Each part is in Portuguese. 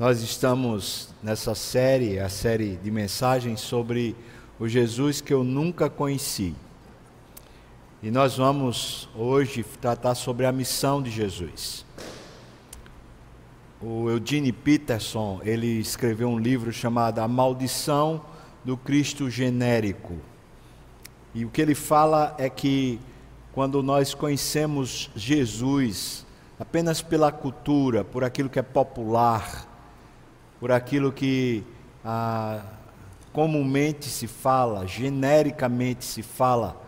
Nós estamos nessa série, a série de mensagens sobre o Jesus que eu nunca conheci. E nós vamos hoje tratar sobre a missão de Jesus. O Eugene Peterson, ele escreveu um livro chamado A Maldição do Cristo Genérico. E o que ele fala é que quando nós conhecemos Jesus apenas pela cultura, por aquilo que é popular, por aquilo que ah, comumente se fala, genericamente se fala,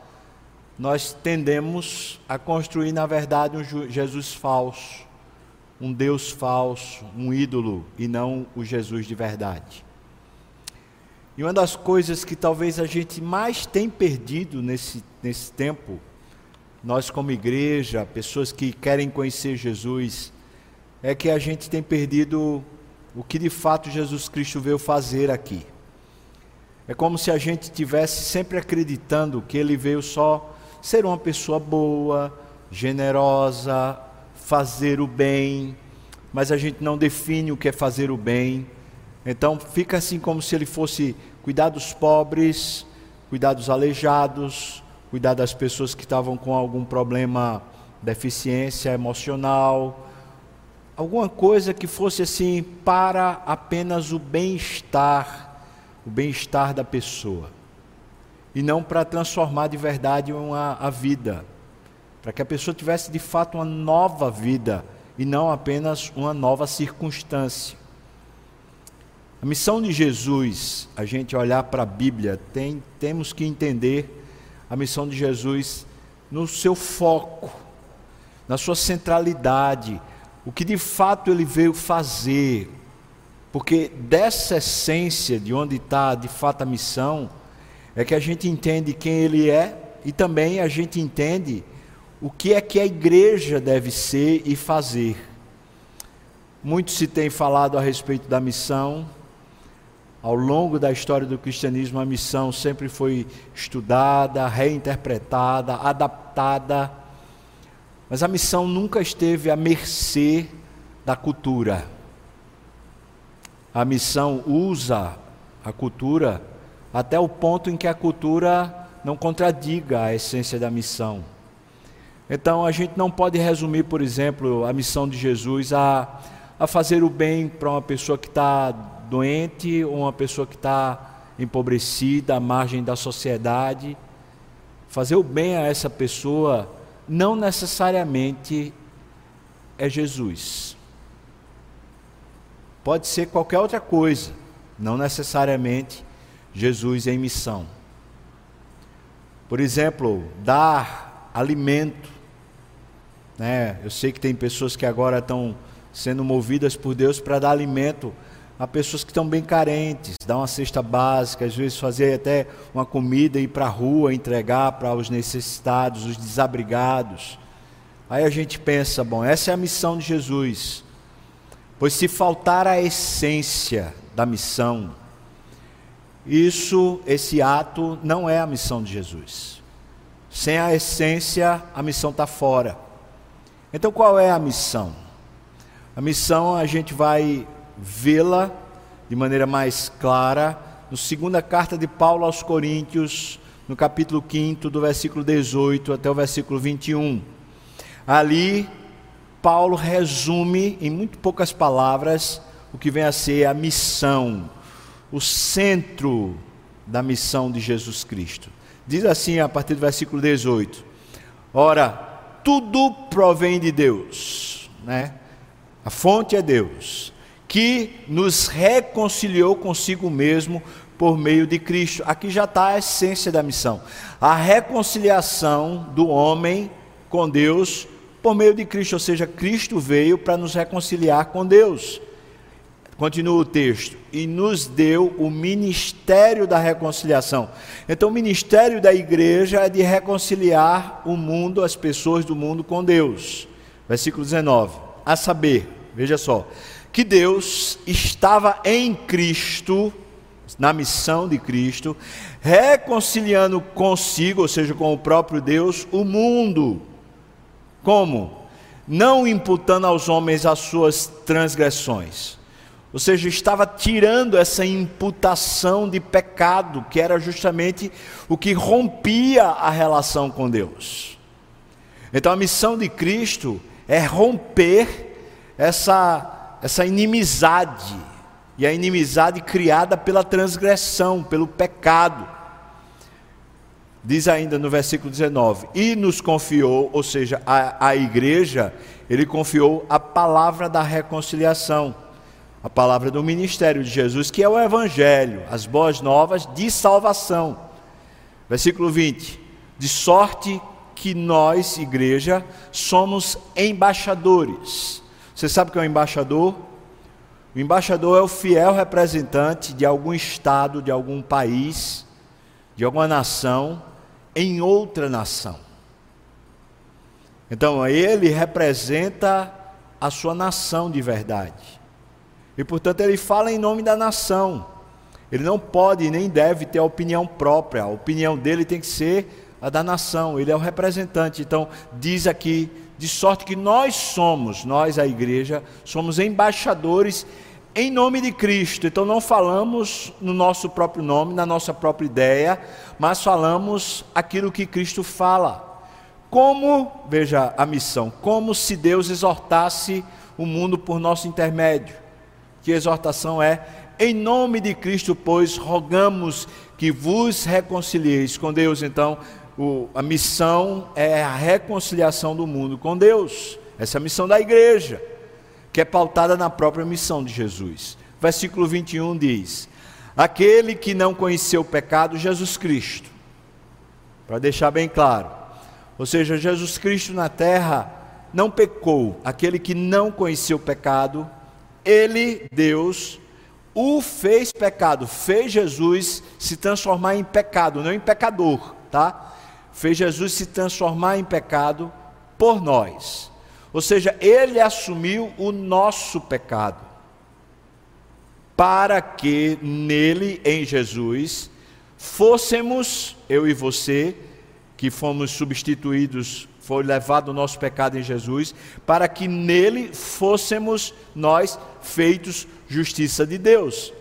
nós tendemos a construir, na verdade, um Jesus falso, um Deus falso, um ídolo, e não o Jesus de verdade. E uma das coisas que talvez a gente mais tem perdido nesse, nesse tempo, nós como igreja, pessoas que querem conhecer Jesus, é que a gente tem perdido o que de fato Jesus Cristo veio fazer aqui. É como se a gente tivesse sempre acreditando que ele veio só ser uma pessoa boa, generosa, fazer o bem, mas a gente não define o que é fazer o bem. Então fica assim como se ele fosse cuidar dos pobres, cuidar dos aleijados, cuidar das pessoas que estavam com algum problema, deficiência emocional, alguma coisa que fosse assim para apenas o bem-estar, o bem-estar da pessoa. E não para transformar de verdade uma, a vida. Para que a pessoa tivesse de fato uma nova vida e não apenas uma nova circunstância. A missão de Jesus, a gente olhar para a Bíblia, tem, temos que entender a missão de Jesus no seu foco, na sua centralidade, o que de fato ele veio fazer, porque dessa essência de onde está de fato a missão, é que a gente entende quem ele é e também a gente entende o que é que a igreja deve ser e fazer. Muito se tem falado a respeito da missão. Ao longo da história do cristianismo, a missão sempre foi estudada, reinterpretada, adaptada mas a missão nunca esteve à mercê da cultura. A missão usa a cultura até o ponto em que a cultura não contradiga a essência da missão. Então a gente não pode resumir, por exemplo, a missão de Jesus a, a fazer o bem para uma pessoa que está doente ou uma pessoa que está empobrecida, à margem da sociedade. Fazer o bem a essa pessoa não necessariamente é Jesus. Pode ser qualquer outra coisa, não necessariamente Jesus em missão. Por exemplo, dar alimento. Né? Eu sei que tem pessoas que agora estão sendo movidas por Deus para dar alimento a pessoas que estão bem carentes, dar uma cesta básica, às vezes fazer até uma comida, ir para a rua, entregar para os necessitados, os desabrigados. Aí a gente pensa, bom, essa é a missão de Jesus. Pois se faltar a essência da missão, isso, esse ato não é a missão de Jesus. Sem a essência, a missão está fora. Então qual é a missão? A missão a gente vai vê-la de maneira mais clara no segunda carta de Paulo aos Coríntios, no capítulo 5, do versículo 18 até o versículo 21. Ali, Paulo resume em muito poucas palavras o que vem a ser a missão, o centro da missão de Jesus Cristo. Diz assim a partir do versículo 18: Ora, tudo provém de Deus, né? A fonte é Deus que nos reconciliou consigo mesmo por meio de Cristo. Aqui já está a essência da missão: a reconciliação do homem com Deus por meio de Cristo, ou seja, Cristo veio para nos reconciliar com Deus. Continua o texto, e nos deu o ministério da reconciliação. Então, o ministério da igreja é de reconciliar o mundo, as pessoas do mundo com Deus. Versículo 19: A saber, veja só, que Deus estava em Cristo, na missão de Cristo, reconciliando consigo, ou seja, com o próprio Deus, o mundo. Como? Não imputando aos homens as suas transgressões. Ou seja, estava tirando essa imputação de pecado, que era justamente o que rompia a relação com Deus. Então a missão de Cristo é romper essa, essa inimizade, e a inimizade criada pela transgressão, pelo pecado. Diz ainda no versículo 19: E nos confiou, ou seja, a, a igreja, ele confiou a palavra da reconciliação, a palavra do ministério de Jesus, que é o Evangelho, as boas novas de salvação. Versículo 20: De sorte que nós, igreja, somos embaixadores. Você sabe o que é um embaixador? O embaixador é o fiel representante de algum estado, de algum país, de alguma nação em outra nação. Então, ele representa a sua nação de verdade. E, portanto, ele fala em nome da nação. Ele não pode nem deve ter a opinião própria. A opinião dele tem que ser a da nação. Ele é o representante. Então, diz aqui, de sorte que nós somos, nós, a igreja, somos embaixadores em nome de Cristo. Então não falamos no nosso próprio nome, na nossa própria ideia, mas falamos aquilo que Cristo fala. Como, veja a missão, como se Deus exortasse o mundo por nosso intermédio. Que exortação é? Em nome de Cristo, pois, rogamos que vos reconcilieis com Deus. Então, o, a missão é a reconciliação do mundo com Deus. Essa é a missão da igreja que é pautada na própria missão de Jesus. Versículo 21 diz: Aquele que não conheceu o pecado, Jesus Cristo. Para deixar bem claro. Ou seja, Jesus Cristo na terra não pecou. Aquele que não conheceu o pecado, ele, Deus, o fez pecado, fez Jesus se transformar em pecado, não em pecador, tá? Fez Jesus se transformar em pecado por nós. Ou seja, ele assumiu o nosso pecado, para que nele, em Jesus, fôssemos, eu e você, que fomos substituídos, foi levado o nosso pecado em Jesus, para que nele fôssemos nós feitos justiça de Deus.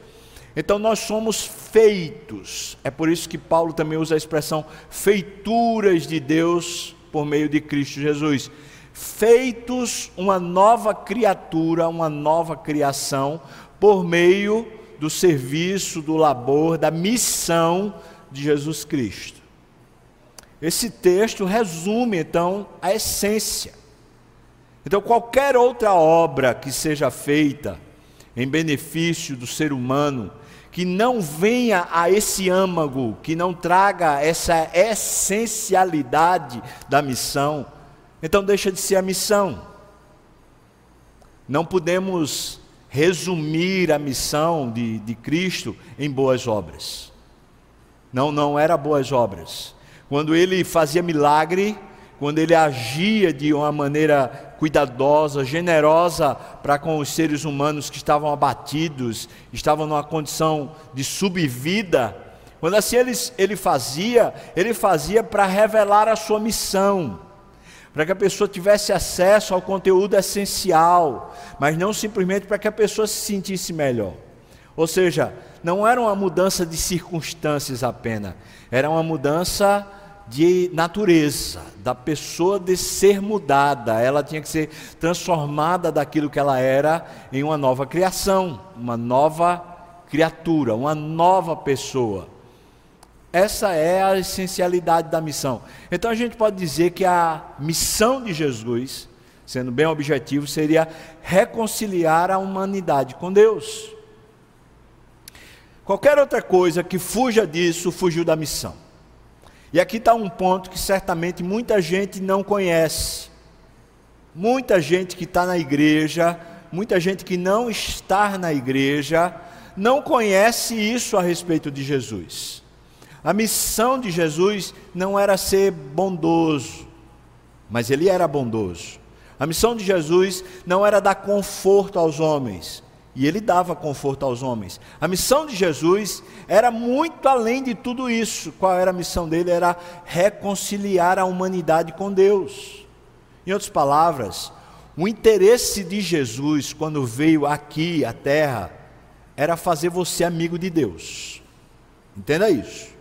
Então nós somos feitos, é por isso que Paulo também usa a expressão feituras de Deus por meio de Cristo Jesus feitos uma nova criatura, uma nova criação, por meio do serviço, do labor, da missão de Jesus Cristo. Esse texto resume então a essência. Então, qualquer outra obra que seja feita em benefício do ser humano, que não venha a esse âmago, que não traga essa essencialidade da missão, então deixa de ser a missão. Não podemos resumir a missão de, de Cristo em boas obras. Não, não era boas obras. Quando ele fazia milagre, quando ele agia de uma maneira cuidadosa, generosa para com os seres humanos que estavam abatidos, estavam numa condição de subvida, quando assim ele, ele fazia, ele fazia para revelar a sua missão para que a pessoa tivesse acesso ao conteúdo essencial, mas não simplesmente para que a pessoa se sentisse melhor. Ou seja, não era uma mudança de circunstâncias apenas, era uma mudança de natureza, da pessoa de ser mudada, ela tinha que ser transformada daquilo que ela era em uma nova criação, uma nova criatura, uma nova pessoa. Essa é a essencialidade da missão. Então a gente pode dizer que a missão de Jesus, sendo bem objetivo, seria reconciliar a humanidade com Deus. Qualquer outra coisa que fuja disso, fugiu da missão. E aqui está um ponto que certamente muita gente não conhece. Muita gente que está na igreja, muita gente que não está na igreja, não conhece isso a respeito de Jesus. A missão de Jesus não era ser bondoso, mas ele era bondoso. A missão de Jesus não era dar conforto aos homens, e ele dava conforto aos homens. A missão de Jesus era muito além de tudo isso. Qual era a missão dele? Era reconciliar a humanidade com Deus. Em outras palavras, o interesse de Jesus quando veio aqui à terra era fazer você amigo de Deus. Entenda isso.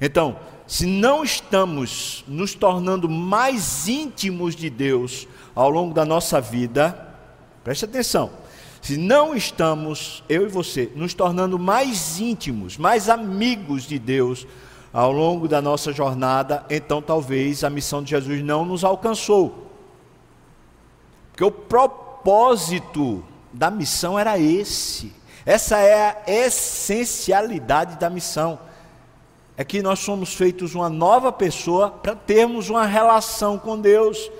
Então, se não estamos nos tornando mais íntimos de Deus ao longo da nossa vida, preste atenção. Se não estamos, eu e você, nos tornando mais íntimos, mais amigos de Deus ao longo da nossa jornada, então talvez a missão de Jesus não nos alcançou. Porque o propósito da missão era esse. Essa é a essencialidade da missão. É que nós somos feitos uma nova pessoa para termos uma relação com Deus,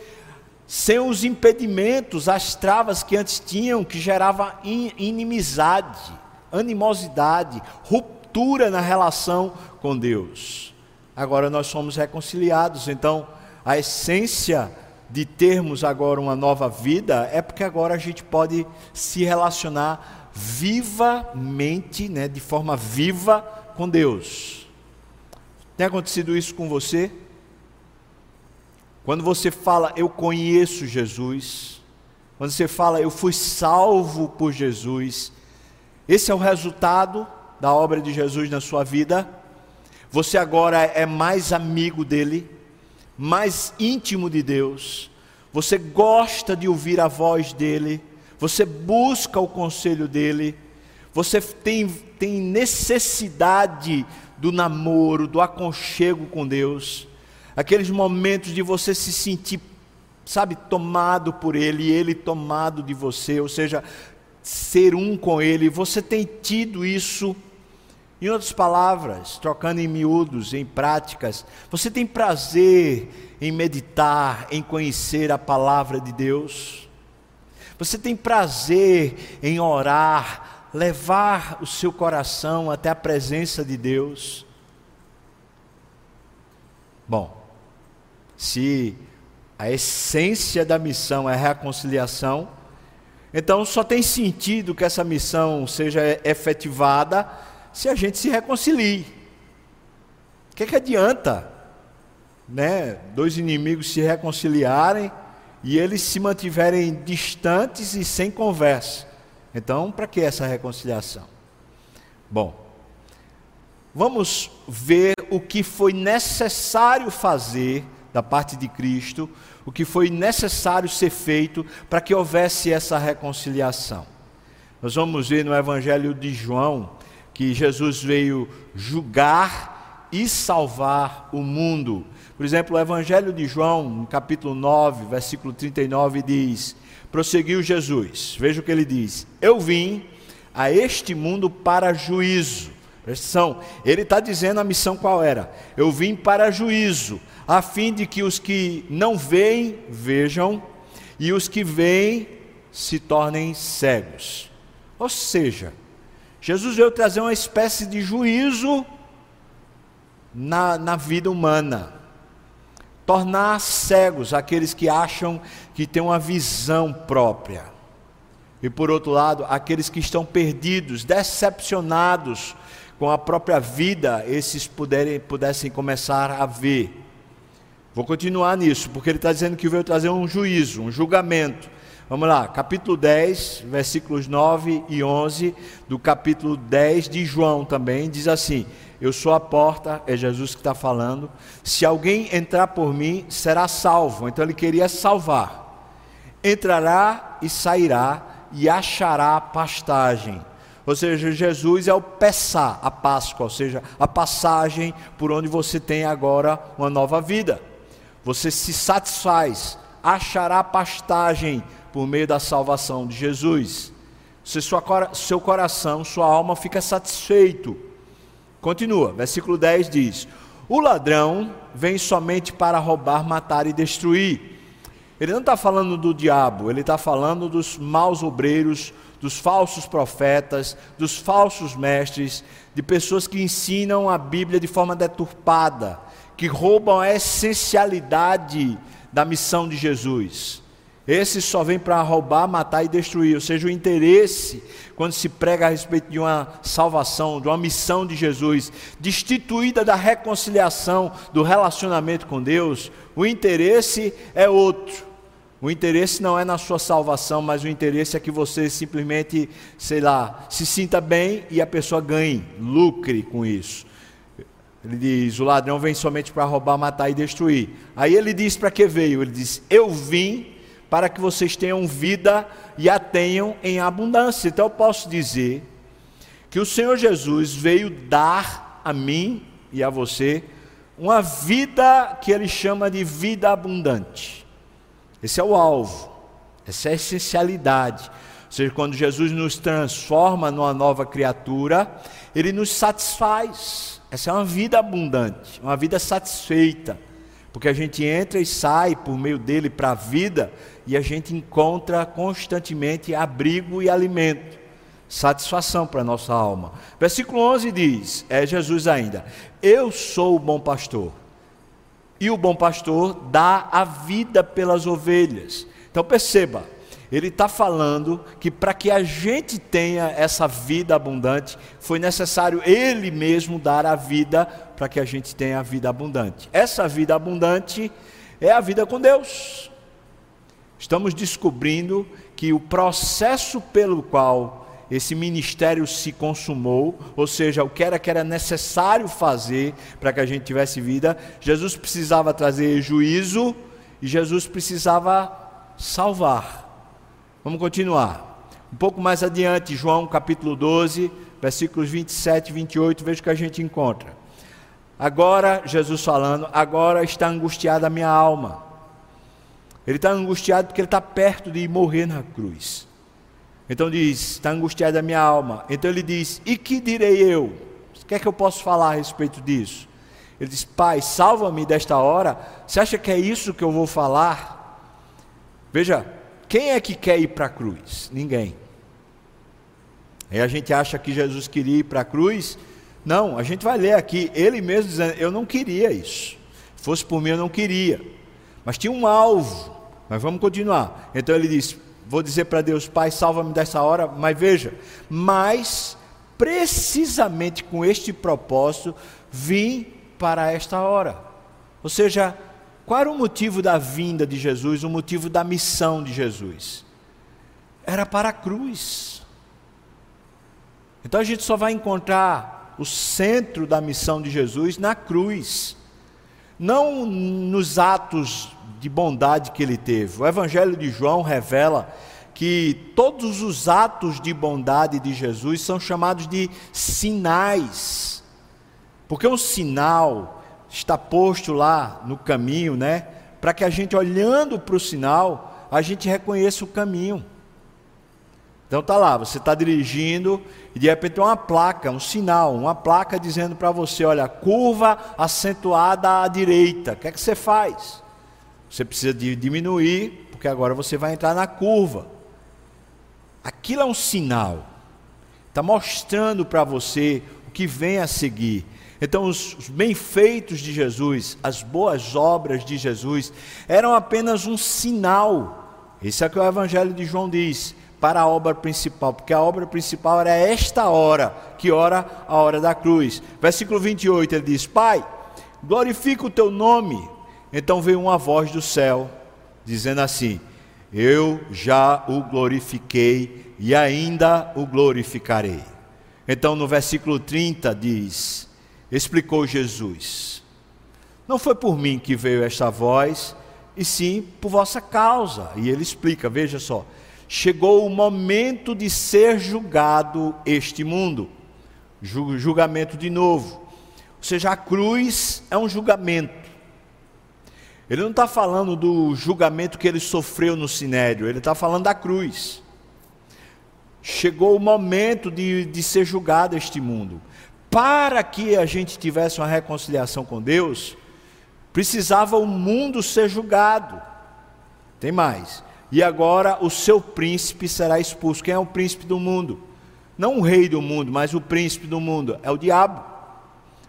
sem os impedimentos, as travas que antes tinham, que gerava inimizade, animosidade, ruptura na relação com Deus. Agora nós somos reconciliados, então a essência de termos agora uma nova vida é porque agora a gente pode se relacionar vivamente, né, de forma viva com Deus. Tem acontecido isso com você? Quando você fala eu conheço Jesus, quando você fala eu fui salvo por Jesus, esse é o resultado da obra de Jesus na sua vida. Você agora é mais amigo dele, mais íntimo de Deus, você gosta de ouvir a voz dele, você busca o conselho dele, você tem, tem necessidade do namoro, do aconchego com Deus, aqueles momentos de você se sentir, sabe, tomado por ele e ele tomado de você, ou seja, ser um com ele, você tem tido isso em outras palavras, trocando em miúdos, em práticas, você tem prazer em meditar, em conhecer a palavra de Deus? Você tem prazer em orar, levar o seu coração até a presença de Deus? Bom, se a essência da missão é reconciliação, então só tem sentido que essa missão seja efetivada se a gente se reconcilie. O que, é que adianta né, dois inimigos se reconciliarem e eles se mantiverem distantes e sem conversa? Então, para que essa reconciliação? Bom, vamos ver o que foi necessário fazer da parte de Cristo, o que foi necessário ser feito para que houvesse essa reconciliação. Nós vamos ver no Evangelho de João, que Jesus veio julgar e salvar o mundo. Por exemplo, o Evangelho de João, no capítulo 9, versículo 39, diz: Prosseguiu Jesus, veja o que ele diz: Eu vim a este mundo para juízo. Ele está dizendo a missão qual era? Eu vim para juízo, a fim de que os que não veem, vejam, e os que veem se tornem cegos. Ou seja, Jesus veio trazer uma espécie de juízo na, na vida humana, tornar cegos aqueles que acham que têm uma visão própria, e por outro lado, aqueles que estão perdidos, decepcionados com a própria vida, esses puderem, pudessem começar a ver. Vou continuar nisso, porque ele está dizendo que veio trazer um juízo, um julgamento. Vamos lá, capítulo 10, versículos 9 e 11, do capítulo 10 de João também, diz assim: Eu sou a porta, é Jesus que está falando. Se alguém entrar por mim, será salvo. Então ele queria salvar. Entrará e sairá e achará pastagem. Ou seja, Jesus é o Pessá, a Páscoa, ou seja, a passagem por onde você tem agora uma nova vida. Você se satisfaz, achará pastagem por meio da salvação de Jesus. Se sua, seu coração, sua alma fica satisfeito. Continua, versículo 10 diz: O ladrão vem somente para roubar, matar e destruir. Ele não está falando do diabo, ele está falando dos maus obreiros, dos falsos profetas, dos falsos mestres, de pessoas que ensinam a Bíblia de forma deturpada, que roubam a essencialidade da missão de Jesus. Esse só vem para roubar, matar e destruir. Ou seja, o interesse, quando se prega a respeito de uma salvação, de uma missão de Jesus, destituída da reconciliação, do relacionamento com Deus, o interesse é outro. O interesse não é na sua salvação, mas o interesse é que você simplesmente, sei lá, se sinta bem e a pessoa ganhe, lucre com isso. Ele diz: o ladrão vem somente para roubar, matar e destruir. Aí ele diz para que veio? Ele diz: Eu vim para que vocês tenham vida e a tenham em abundância. Então eu posso dizer que o Senhor Jesus veio dar a mim e a você uma vida que ele chama de vida abundante. Esse é o alvo, essa é a essencialidade. Ou seja, quando Jesus nos transforma numa nova criatura, ele nos satisfaz. Essa é uma vida abundante, uma vida satisfeita. Porque a gente entra e sai por meio dele para a vida e a gente encontra constantemente abrigo e alimento, satisfação para a nossa alma. Versículo 11 diz: é Jesus ainda, Eu sou o bom pastor, e o bom pastor dá a vida pelas ovelhas. Então perceba, ele está falando que para que a gente tenha essa vida abundante, foi necessário ele mesmo dar a vida para que a gente tenha a vida abundante. Essa vida abundante é a vida com Deus. Estamos descobrindo que o processo pelo qual esse ministério se consumou, ou seja, o que era que era necessário fazer para que a gente tivesse vida, Jesus precisava trazer juízo e Jesus precisava salvar. Vamos continuar. Um pouco mais adiante, João capítulo 12, versículos 27 e 28, veja o que a gente encontra. Agora, Jesus falando, agora está angustiada a minha alma. Ele está angustiado porque ele está perto de morrer na cruz. Então diz: está angustiada a minha alma. Então ele diz: e que direi eu? O que é que eu posso falar a respeito disso? Ele diz: Pai, salva-me desta hora. Você acha que é isso que eu vou falar? Veja, quem é que quer ir para a cruz? Ninguém. Aí a gente acha que Jesus queria ir para a cruz. Não, a gente vai ler aqui, ele mesmo dizendo: Eu não queria isso. Se fosse por mim, eu não queria. Mas tinha um alvo. Mas vamos continuar. Então ele diz: Vou dizer para Deus, Pai, salva-me dessa hora. Mas veja, mas precisamente com este propósito vim para esta hora. Ou seja, qual era o motivo da vinda de Jesus, o motivo da missão de Jesus? Era para a cruz. Então a gente só vai encontrar o centro da missão de Jesus na cruz, não nos atos de bondade que ele teve. O Evangelho de João revela que todos os atos de bondade de Jesus são chamados de sinais. Porque um sinal está posto lá no caminho, né? Para que a gente olhando para o sinal, a gente reconheça o caminho. Então tá lá, você está dirigindo e de repente tem uma placa, um sinal, uma placa dizendo para você, olha, curva acentuada à direita. O que é que você faz? Você precisa de diminuir, porque agora você vai entrar na curva. Aquilo é um sinal. Está mostrando para você o que vem a seguir. Então, os, os bem-feitos de Jesus, as boas obras de Jesus, eram apenas um sinal. Isso é o que o Evangelho de João diz, para a obra principal, porque a obra principal era esta hora, que ora a hora da cruz. Versículo 28, ele diz: Pai, glorifica o teu nome então veio uma voz do céu, dizendo assim: Eu já o glorifiquei e ainda o glorificarei. Então no versículo 30 diz: Explicou Jesus: Não foi por mim que veio esta voz, e sim por vossa causa. E ele explica: Veja só, chegou o momento de ser julgado este mundo. Julgamento de novo. Ou seja, a cruz é um julgamento. Ele não está falando do julgamento que ele sofreu no sinédrio, ele está falando da cruz. Chegou o momento de, de ser julgado este mundo. Para que a gente tivesse uma reconciliação com Deus, precisava o mundo ser julgado. Tem mais. E agora o seu príncipe será expulso. Quem é o príncipe do mundo? Não o rei do mundo, mas o príncipe do mundo. É o diabo.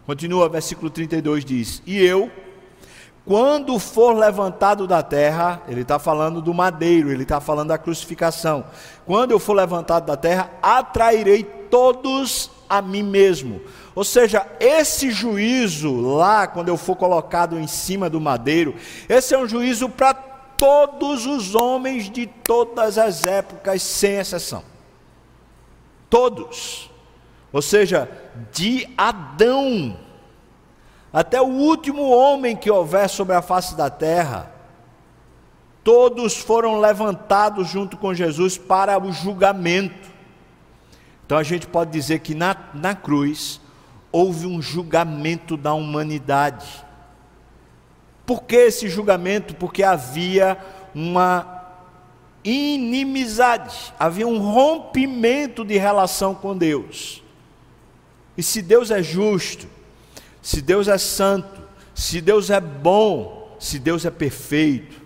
Continua, versículo 32 diz: E eu quando for levantado da terra, ele está falando do madeiro, ele está falando da crucificação. Quando eu for levantado da terra, atrairei todos a mim mesmo. Ou seja, esse juízo lá, quando eu for colocado em cima do madeiro, esse é um juízo para todos os homens de todas as épocas, sem exceção. Todos. Ou seja, de Adão até o último homem que houver sobre a face da terra, todos foram levantados junto com Jesus para o julgamento. Então a gente pode dizer que na, na cruz houve um julgamento da humanidade. Por que esse julgamento? Porque havia uma inimizade, havia um rompimento de relação com Deus. E se Deus é justo, se Deus é santo, se Deus é bom, se Deus é perfeito,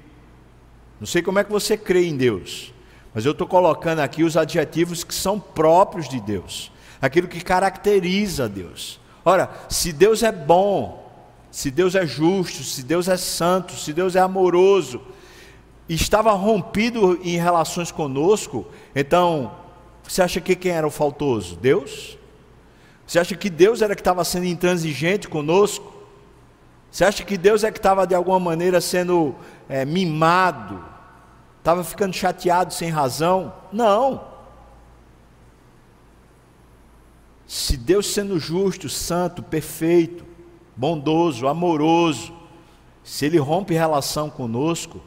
não sei como é que você crê em Deus, mas eu estou colocando aqui os adjetivos que são próprios de Deus, aquilo que caracteriza Deus. Ora, se Deus é bom, se Deus é justo, se Deus é santo, se Deus é amoroso, estava rompido em relações conosco, então, você acha que quem era o faltoso? Deus? Você acha que Deus era que estava sendo intransigente conosco? Você acha que Deus é que estava de alguma maneira sendo é, mimado? Estava ficando chateado sem razão? Não. Se Deus sendo justo, santo, perfeito, bondoso, amoroso, se Ele rompe relação conosco,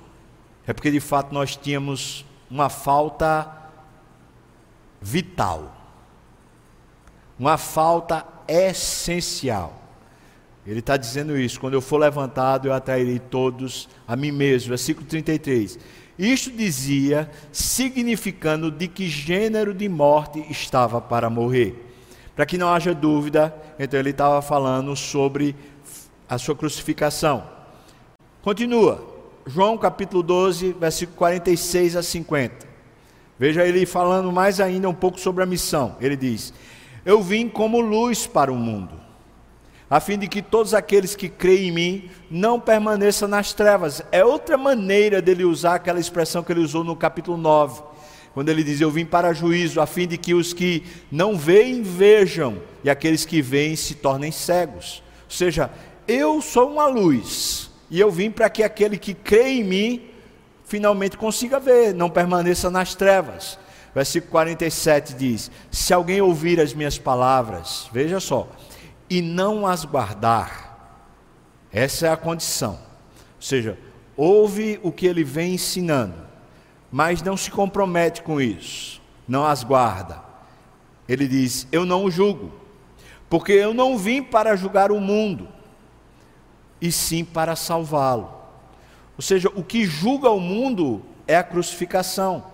é porque de fato nós tínhamos uma falta vital, uma falta essencial. Ele está dizendo isso: quando eu for levantado, eu atrairei todos a mim mesmo. Versículo 33. Isto dizia, significando de que gênero de morte estava para morrer. Para que não haja dúvida, então ele estava falando sobre a sua crucificação. Continua, João capítulo 12, versículo 46 a 50. Veja ele falando mais ainda um pouco sobre a missão. Ele diz: Eu vim como luz para o mundo, a fim de que todos aqueles que creem em mim não permaneçam nas trevas. É outra maneira dele usar aquela expressão que ele usou no capítulo 9 quando ele diz: Eu vim para juízo, a fim de que os que não veem vejam, e aqueles que veem se tornem cegos. Ou seja, eu sou uma luz, e eu vim para que aquele que crê em mim finalmente consiga ver, não permaneça nas trevas. Versículo 47 diz: Se alguém ouvir as minhas palavras, veja só, e não as guardar, essa é a condição. Ou seja, ouve o que ele vem ensinando, mas não se compromete com isso, não as guarda. Ele diz: Eu não o julgo, porque eu não vim para julgar o mundo, e sim para salvá-lo. Ou seja, o que julga o mundo é a crucificação,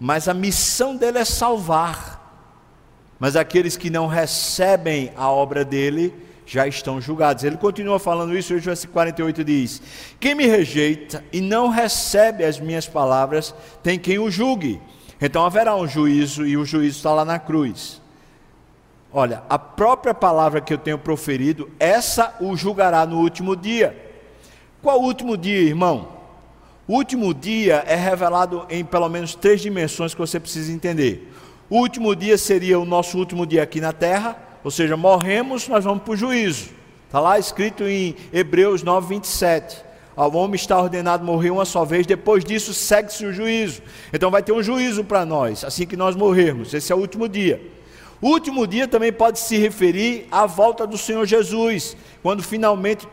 mas a missão dele é salvar. Mas aqueles que não recebem a obra dele, já estão julgados. Ele continua falando isso, hoje versículo 48 diz: Quem me rejeita e não recebe as minhas palavras, tem quem o julgue. Então haverá um juízo, e o juízo está lá na cruz. Olha, a própria palavra que eu tenho proferido, essa o julgará no último dia. Qual o último dia, irmão? O último dia é revelado em pelo menos três dimensões que você precisa entender. O último dia seria o nosso último dia aqui na terra ou seja, morremos, nós vamos para o juízo. Está lá escrito em Hebreus 9, 27. Ao homem está ordenado morrer uma só vez, depois disso segue-se o juízo. Então vai ter um juízo para nós, assim que nós morrermos. Esse é o último dia. O último dia também pode se referir à volta do Senhor Jesus, quando finalmente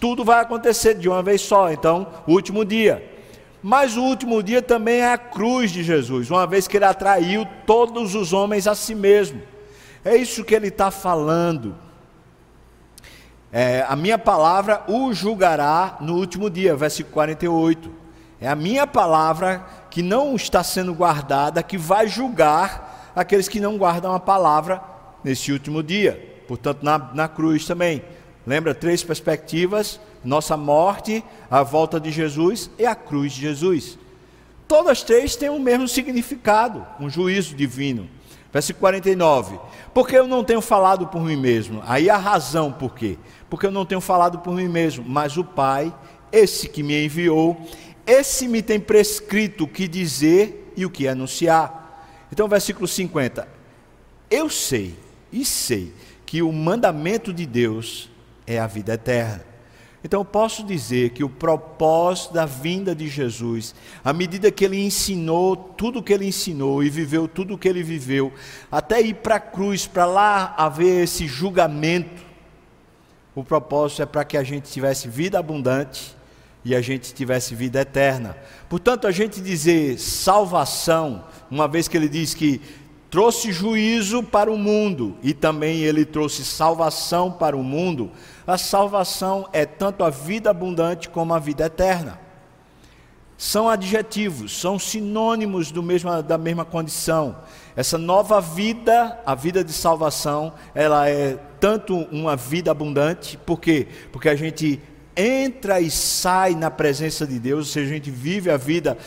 tudo vai acontecer de uma vez só. Então, o último dia. Mas o último dia também é a cruz de Jesus, uma vez que ele atraiu todos os homens a si mesmo. É isso que ele está falando. É, a minha palavra o julgará no último dia, versículo 48. É a minha palavra que não está sendo guardada, que vai julgar aqueles que não guardam a palavra nesse último dia. Portanto, na, na cruz também. Lembra três perspectivas: nossa morte, a volta de Jesus e a cruz de Jesus. Todas três têm o mesmo significado, um juízo divino. Versículo 49. Porque eu não tenho falado por mim mesmo. Aí a razão por quê? Porque eu não tenho falado por mim mesmo, mas o Pai, esse que me enviou, esse me tem prescrito o que dizer e o que anunciar. Então, versículo 50. Eu sei e sei que o mandamento de Deus é a vida eterna. Então eu posso dizer que o propósito da vinda de Jesus, à medida que ele ensinou tudo o que ele ensinou e viveu tudo o que ele viveu, até ir para a cruz, para lá haver esse julgamento, o propósito é para que a gente tivesse vida abundante e a gente tivesse vida eterna. Portanto, a gente dizer salvação, uma vez que ele diz que trouxe juízo para o mundo e também ele trouxe salvação para o mundo, a salvação é tanto a vida abundante como a vida eterna. São adjetivos, são sinônimos mesmo, da mesma condição. Essa nova vida, a vida de salvação, ela é tanto uma vida abundante, por quê? Porque a gente entra e sai na presença de Deus, ou seja, a gente vive a vida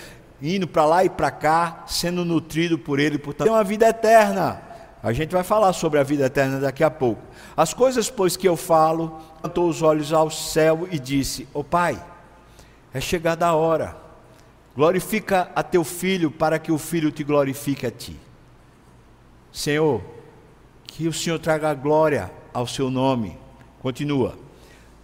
indo para lá e para cá, sendo nutrido por Ele, portanto, tem uma vida eterna. A gente vai falar sobre a vida eterna daqui a pouco. As coisas, pois, que eu falo, levantou os olhos ao céu e disse: Ó oh, Pai, é chegada a hora, glorifica a teu filho, para que o filho te glorifique a ti. Senhor, que o Senhor traga glória ao seu nome. Continua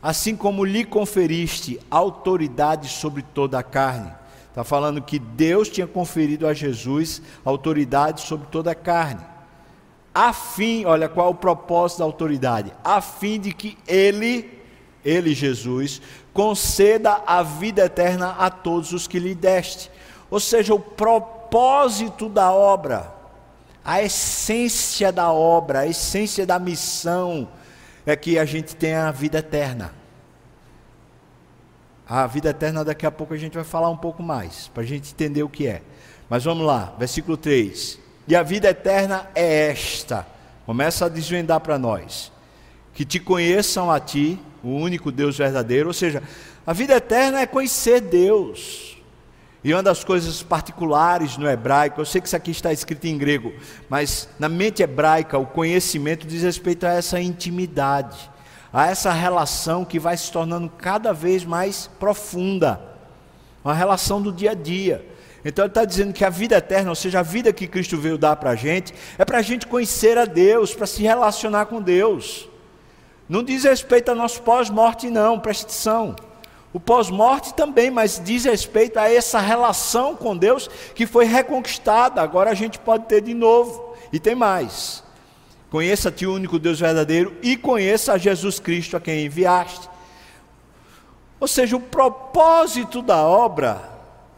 assim como lhe conferiste autoridade sobre toda a carne. Está falando que Deus tinha conferido a Jesus autoridade sobre toda a carne. A fim, olha qual é o propósito da autoridade, a fim de que ele, ele Jesus, conceda a vida eterna a todos os que lhe deste. Ou seja, o propósito da obra, a essência da obra, a essência da missão, é que a gente tenha a vida eterna. A vida eterna, daqui a pouco a gente vai falar um pouco mais, para a gente entender o que é. Mas vamos lá, versículo 3. E a vida eterna é esta. Começa a desvendar para nós. Que te conheçam a ti, o único Deus verdadeiro. Ou seja, a vida eterna é conhecer Deus. E uma das coisas particulares no hebraico, eu sei que isso aqui está escrito em grego, mas na mente hebraica o conhecimento diz respeito a essa intimidade a essa relação que vai se tornando cada vez mais profunda, uma relação do dia a dia. Então ele está dizendo que a vida eterna, ou seja, a vida que Cristo veio dar para a gente, é para a gente conhecer a Deus, para se relacionar com Deus. Não diz respeito ao nosso pós-morte, não, preste atenção. O pós-morte também, mas diz respeito a essa relação com Deus que foi reconquistada, agora a gente pode ter de novo. E tem mais. Conheça-te o único Deus verdadeiro e conheça a Jesus Cristo a quem enviaste. Ou seja, o propósito da obra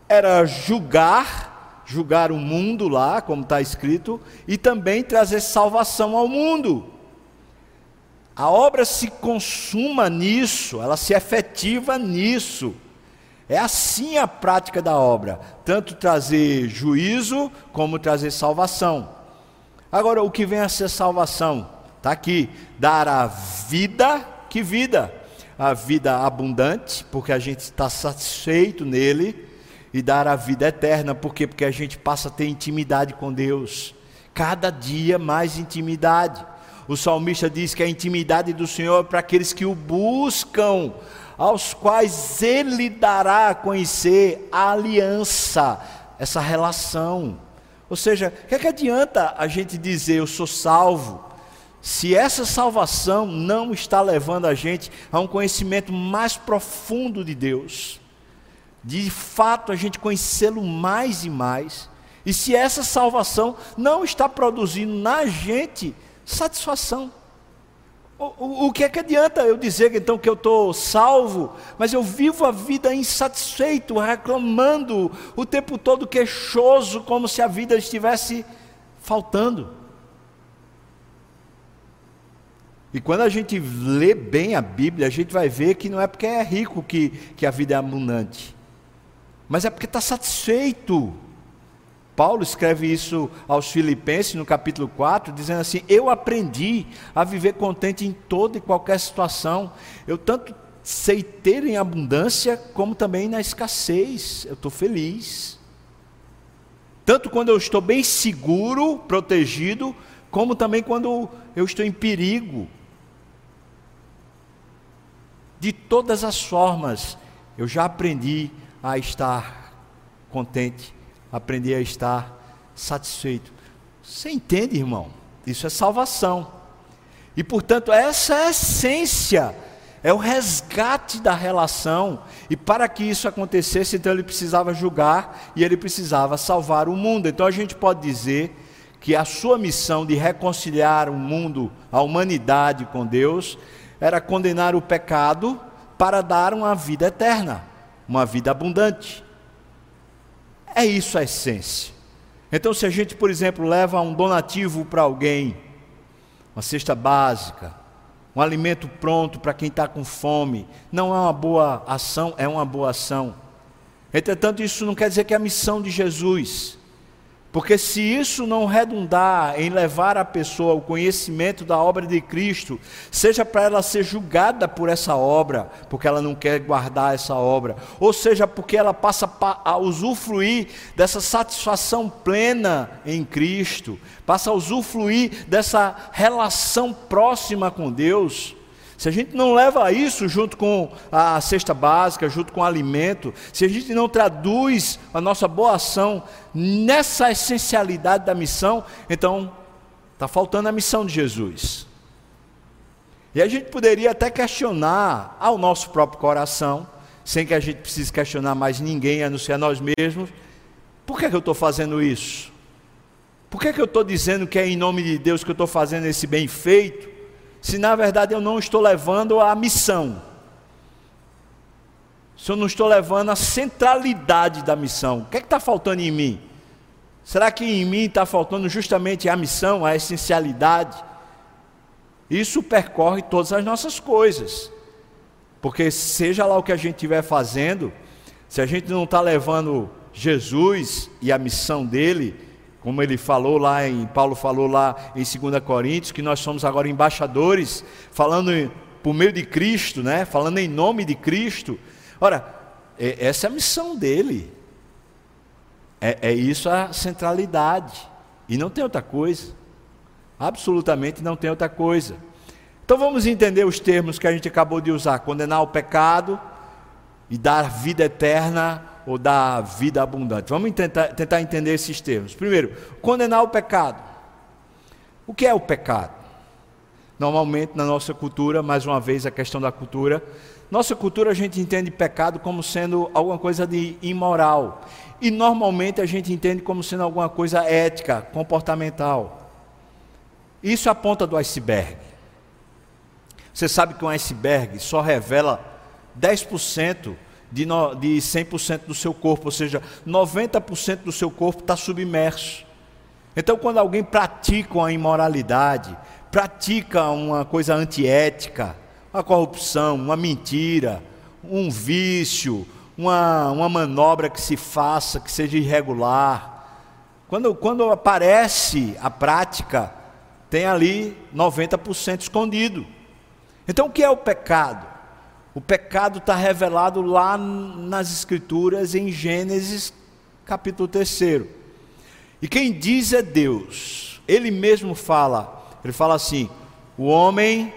era julgar, julgar o mundo lá, como está escrito, e também trazer salvação ao mundo. A obra se consuma nisso, ela se efetiva nisso. É assim a prática da obra, tanto trazer juízo como trazer salvação. Agora, o que vem a ser salvação? Está aqui: dar a vida, que vida? A vida abundante, porque a gente está satisfeito nele, e dar a vida eterna, por quê? Porque a gente passa a ter intimidade com Deus, cada dia mais intimidade. O salmista diz que a intimidade do Senhor é para aqueles que o buscam, aos quais ele dará a conhecer a aliança, essa relação. Ou seja, o que, é que adianta a gente dizer eu sou salvo, se essa salvação não está levando a gente a um conhecimento mais profundo de Deus, de fato a gente conhecê-lo mais e mais, e se essa salvação não está produzindo na gente satisfação. O, o, o, que é que adianta eu dizer então que eu estou salvo, mas eu vivo a vida insatisfeito, reclamando, o tempo todo queixoso, como se a vida estivesse faltando? E quando a gente lê bem a Bíblia, a gente vai ver que não é porque é rico que, que a vida é abundante, mas é porque está satisfeito. Paulo escreve isso aos Filipenses no capítulo 4, dizendo assim: Eu aprendi a viver contente em toda e qualquer situação. Eu tanto sei ter em abundância, como também na escassez. Eu estou feliz. Tanto quando eu estou bem seguro, protegido, como também quando eu estou em perigo. De todas as formas, eu já aprendi a estar contente aprender a estar satisfeito. Você entende, irmão? Isso é salvação. E portanto, essa é a essência, é o resgate da relação. E para que isso acontecesse, então ele precisava julgar e ele precisava salvar o mundo. Então a gente pode dizer que a sua missão de reconciliar o mundo, a humanidade com Deus, era condenar o pecado para dar uma vida eterna, uma vida abundante. É isso a essência. Então, se a gente, por exemplo, leva um donativo para alguém, uma cesta básica, um alimento pronto para quem está com fome, não é uma boa ação, é uma boa ação. Entretanto, isso não quer dizer que é a missão de Jesus. Porque se isso não redundar em levar a pessoa ao conhecimento da obra de Cristo, seja para ela ser julgada por essa obra, porque ela não quer guardar essa obra, ou seja porque ela passa a usufruir dessa satisfação plena em Cristo, passa a usufruir dessa relação próxima com Deus, se a gente não leva isso junto com a cesta básica, junto com o alimento, se a gente não traduz a nossa boa ação nessa essencialidade da missão, então está faltando a missão de Jesus. E a gente poderia até questionar ao nosso próprio coração, sem que a gente precise questionar mais ninguém, a não ser a nós mesmos, por que, é que eu estou fazendo isso? Por que, é que eu estou dizendo que é em nome de Deus que eu estou fazendo esse bem feito? Se na verdade eu não estou levando a missão, se eu não estou levando a centralidade da missão, o que é está faltando em mim? Será que em mim está faltando justamente a missão, a essencialidade? Isso percorre todas as nossas coisas, porque seja lá o que a gente estiver fazendo, se a gente não está levando Jesus e a missão dele, como ele falou lá em Paulo falou lá em 2 Coríntios, que nós somos agora embaixadores, falando por meio de Cristo, né? Falando em nome de Cristo. Ora, é, essa é a missão dele. É, é isso a centralidade. E não tem outra coisa. Absolutamente não tem outra coisa. Então vamos entender os termos que a gente acabou de usar: condenar o pecado e dar vida eterna ou da vida abundante. Vamos tentar, tentar entender esses termos. Primeiro, condenar o pecado. O que é o pecado? Normalmente na nossa cultura, mais uma vez a questão da cultura, nossa cultura a gente entende pecado como sendo alguma coisa de imoral. E normalmente a gente entende como sendo alguma coisa ética, comportamental. Isso é a ponta do iceberg. Você sabe que um iceberg só revela 10% de, no, de 100% do seu corpo, ou seja, 90% do seu corpo está submerso. Então, quando alguém pratica uma imoralidade, pratica uma coisa antiética, uma corrupção, uma mentira, um vício, uma, uma manobra que se faça, que seja irregular, quando, quando aparece a prática, tem ali 90% escondido. Então, o que é o pecado? O pecado está revelado lá nas Escrituras, em Gênesis capítulo 3. E quem diz é Deus. Ele mesmo fala, ele fala assim: o homem,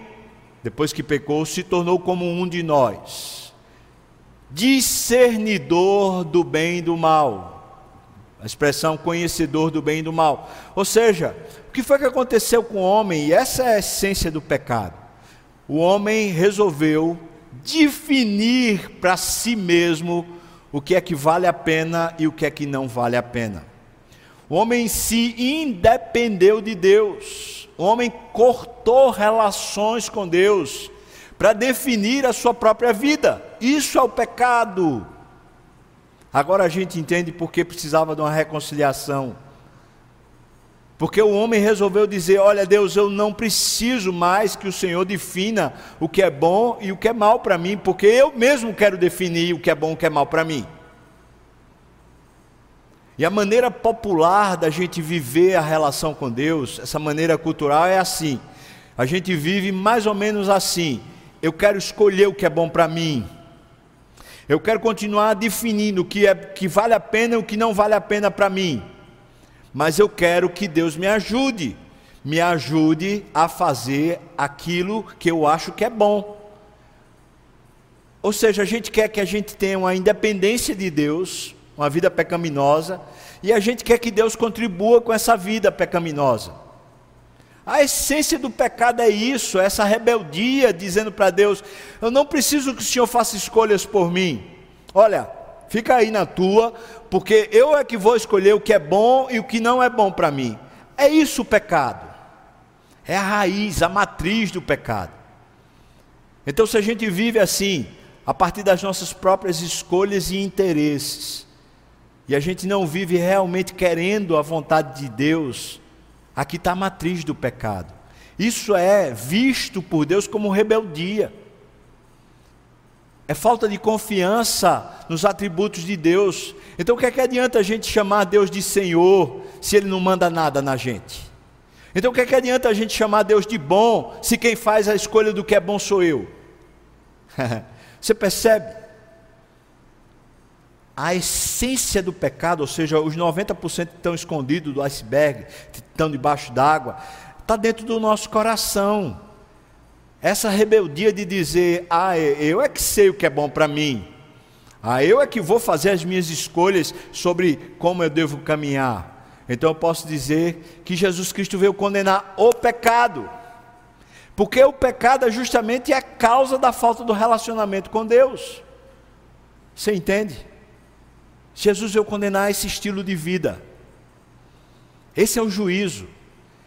depois que pecou, se tornou como um de nós, discernidor do bem e do mal. A expressão conhecedor do bem e do mal. Ou seja, o que foi que aconteceu com o homem? E essa é a essência do pecado. O homem resolveu definir para si mesmo o que é que vale a pena e o que é que não vale a pena. O homem se independeu de Deus, o homem cortou relações com Deus para definir a sua própria vida. Isso é o pecado. Agora a gente entende por que precisava de uma reconciliação. Porque o homem resolveu dizer: Olha, Deus, eu não preciso mais que o Senhor defina o que é bom e o que é mal para mim, porque eu mesmo quero definir o que é bom e o que é mal para mim. E a maneira popular da gente viver a relação com Deus, essa maneira cultural é assim. A gente vive mais ou menos assim. Eu quero escolher o que é bom para mim. Eu quero continuar definindo o que, é, que vale a pena e o que não vale a pena para mim mas eu quero que Deus me ajude, me ajude a fazer aquilo que eu acho que é bom. Ou seja, a gente quer que a gente tenha uma independência de Deus, uma vida pecaminosa, e a gente quer que Deus contribua com essa vida pecaminosa. A essência do pecado é isso, essa rebeldia, dizendo para Deus: Eu não preciso que o Senhor faça escolhas por mim. Olha, fica aí na tua, porque eu é que vou escolher o que é bom e o que não é bom para mim. É isso o pecado. É a raiz, a matriz do pecado. Então, se a gente vive assim, a partir das nossas próprias escolhas e interesses, e a gente não vive realmente querendo a vontade de Deus, aqui está a matriz do pecado. Isso é visto por Deus como rebeldia. É falta de confiança nos atributos de Deus. Então, o que é que adianta a gente chamar Deus de Senhor se Ele não manda nada na gente? Então, o que é que adianta a gente chamar Deus de bom se quem faz a escolha do que é bom sou eu? Você percebe? a essência do pecado, ou seja, os 90% que estão escondidos do iceberg, que estão debaixo d'água, está dentro do nosso coração. Essa rebeldia de dizer, ah, eu é que sei o que é bom para mim, ah, eu é que vou fazer as minhas escolhas sobre como eu devo caminhar. Então eu posso dizer que Jesus Cristo veio condenar o pecado, porque o pecado é justamente a causa da falta do relacionamento com Deus. Você entende? Jesus veio condenar esse estilo de vida. Esse é o juízo.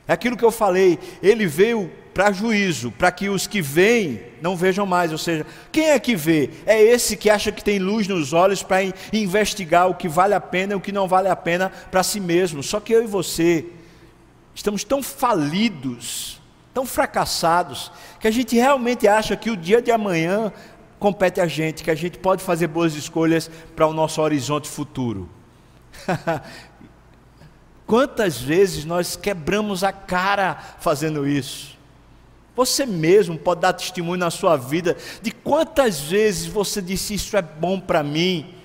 É aquilo que eu falei, ele veio para juízo, para que os que veem não vejam mais. Ou seja, quem é que vê? É esse que acha que tem luz nos olhos para investigar o que vale a pena e o que não vale a pena para si mesmo. Só que eu e você estamos tão falidos, tão fracassados, que a gente realmente acha que o dia de amanhã compete a gente, que a gente pode fazer boas escolhas para o nosso horizonte futuro. Quantas vezes nós quebramos a cara fazendo isso? Você mesmo pode dar testemunho na sua vida de quantas vezes você disse isso é bom para mim,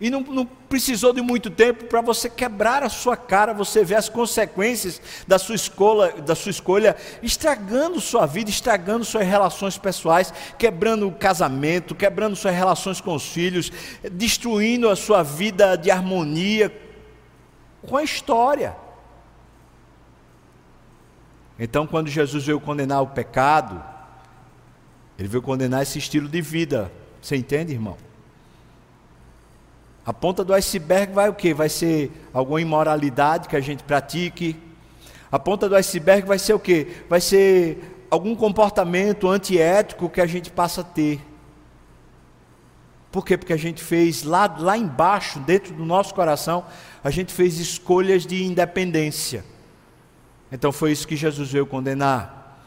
e não, não precisou de muito tempo para você quebrar a sua cara, você ver as consequências da sua, escola, da sua escolha, estragando sua vida, estragando suas relações pessoais, quebrando o casamento, quebrando suas relações com os filhos, destruindo a sua vida de harmonia com a história. Então, quando Jesus veio condenar o pecado, ele veio condenar esse estilo de vida. Você entende, irmão? A ponta do iceberg vai o quê? Vai ser alguma imoralidade que a gente pratique. A ponta do iceberg vai ser o quê? Vai ser algum comportamento antiético que a gente passa a ter. Por quê? Porque a gente fez lá, lá embaixo, dentro do nosso coração, a gente fez escolhas de independência. Então foi isso que Jesus veio condenar.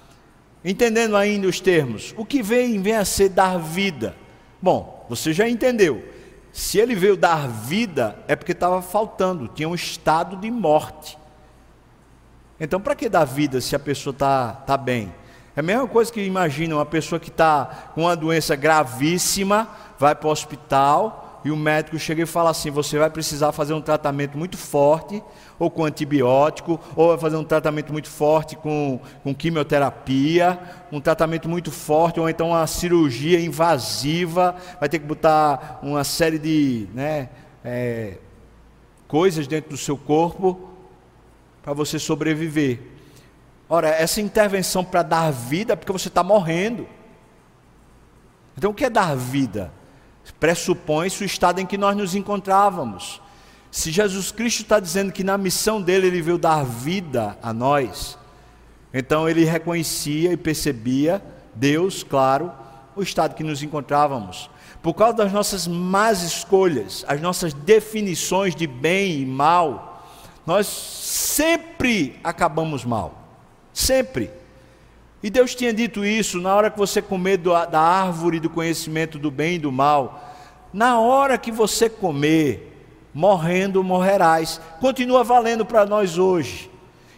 Entendendo ainda os termos, o que vem, vem a ser dar vida. Bom, você já entendeu. Se ele veio dar vida, é porque estava faltando, tinha um estado de morte. Então, para que dar vida se a pessoa está tá bem? É a mesma coisa que imagina uma pessoa que está com uma doença gravíssima, vai para o hospital, e o médico chega e fala assim: você vai precisar fazer um tratamento muito forte, ou com antibiótico, ou vai fazer um tratamento muito forte com, com quimioterapia, um tratamento muito forte, ou então uma cirurgia invasiva, vai ter que botar uma série de né, é, coisas dentro do seu corpo para você sobreviver. Ora, essa intervenção para dar vida é porque você está morrendo. Então, o que é dar vida? Pressupõe-se o estado em que nós nos encontrávamos. Se Jesus Cristo está dizendo que na missão dele ele veio dar vida a nós, então ele reconhecia e percebia, Deus, claro, o estado que nos encontrávamos. Por causa das nossas más escolhas, as nossas definições de bem e mal, nós sempre acabamos mal. Sempre. E Deus tinha dito isso na hora que você comer da árvore do conhecimento do bem e do mal. Na hora que você comer, morrendo morrerás. Continua valendo para nós hoje.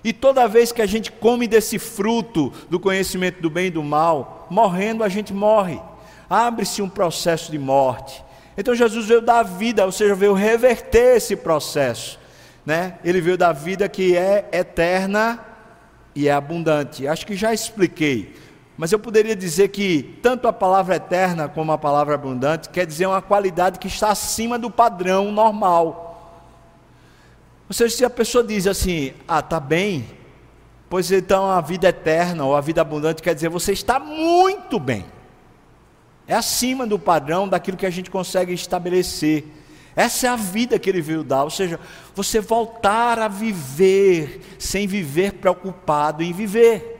E toda vez que a gente come desse fruto do conhecimento do bem e do mal, morrendo a gente morre. Abre-se um processo de morte. Então Jesus veio dar vida, ou seja, veio reverter esse processo. Né? Ele veio dar vida que é eterna e é abundante. Acho que já expliquei. Mas eu poderia dizer que tanto a palavra eterna como a palavra abundante quer dizer uma qualidade que está acima do padrão normal. Ou seja, se a pessoa diz assim, ah, está bem, Pois então a vida eterna ou a vida abundante quer dizer você está muito bem. É acima do padrão daquilo que a gente consegue estabelecer. Essa é a vida que ele veio dar, ou seja, você voltar a viver sem viver preocupado em viver.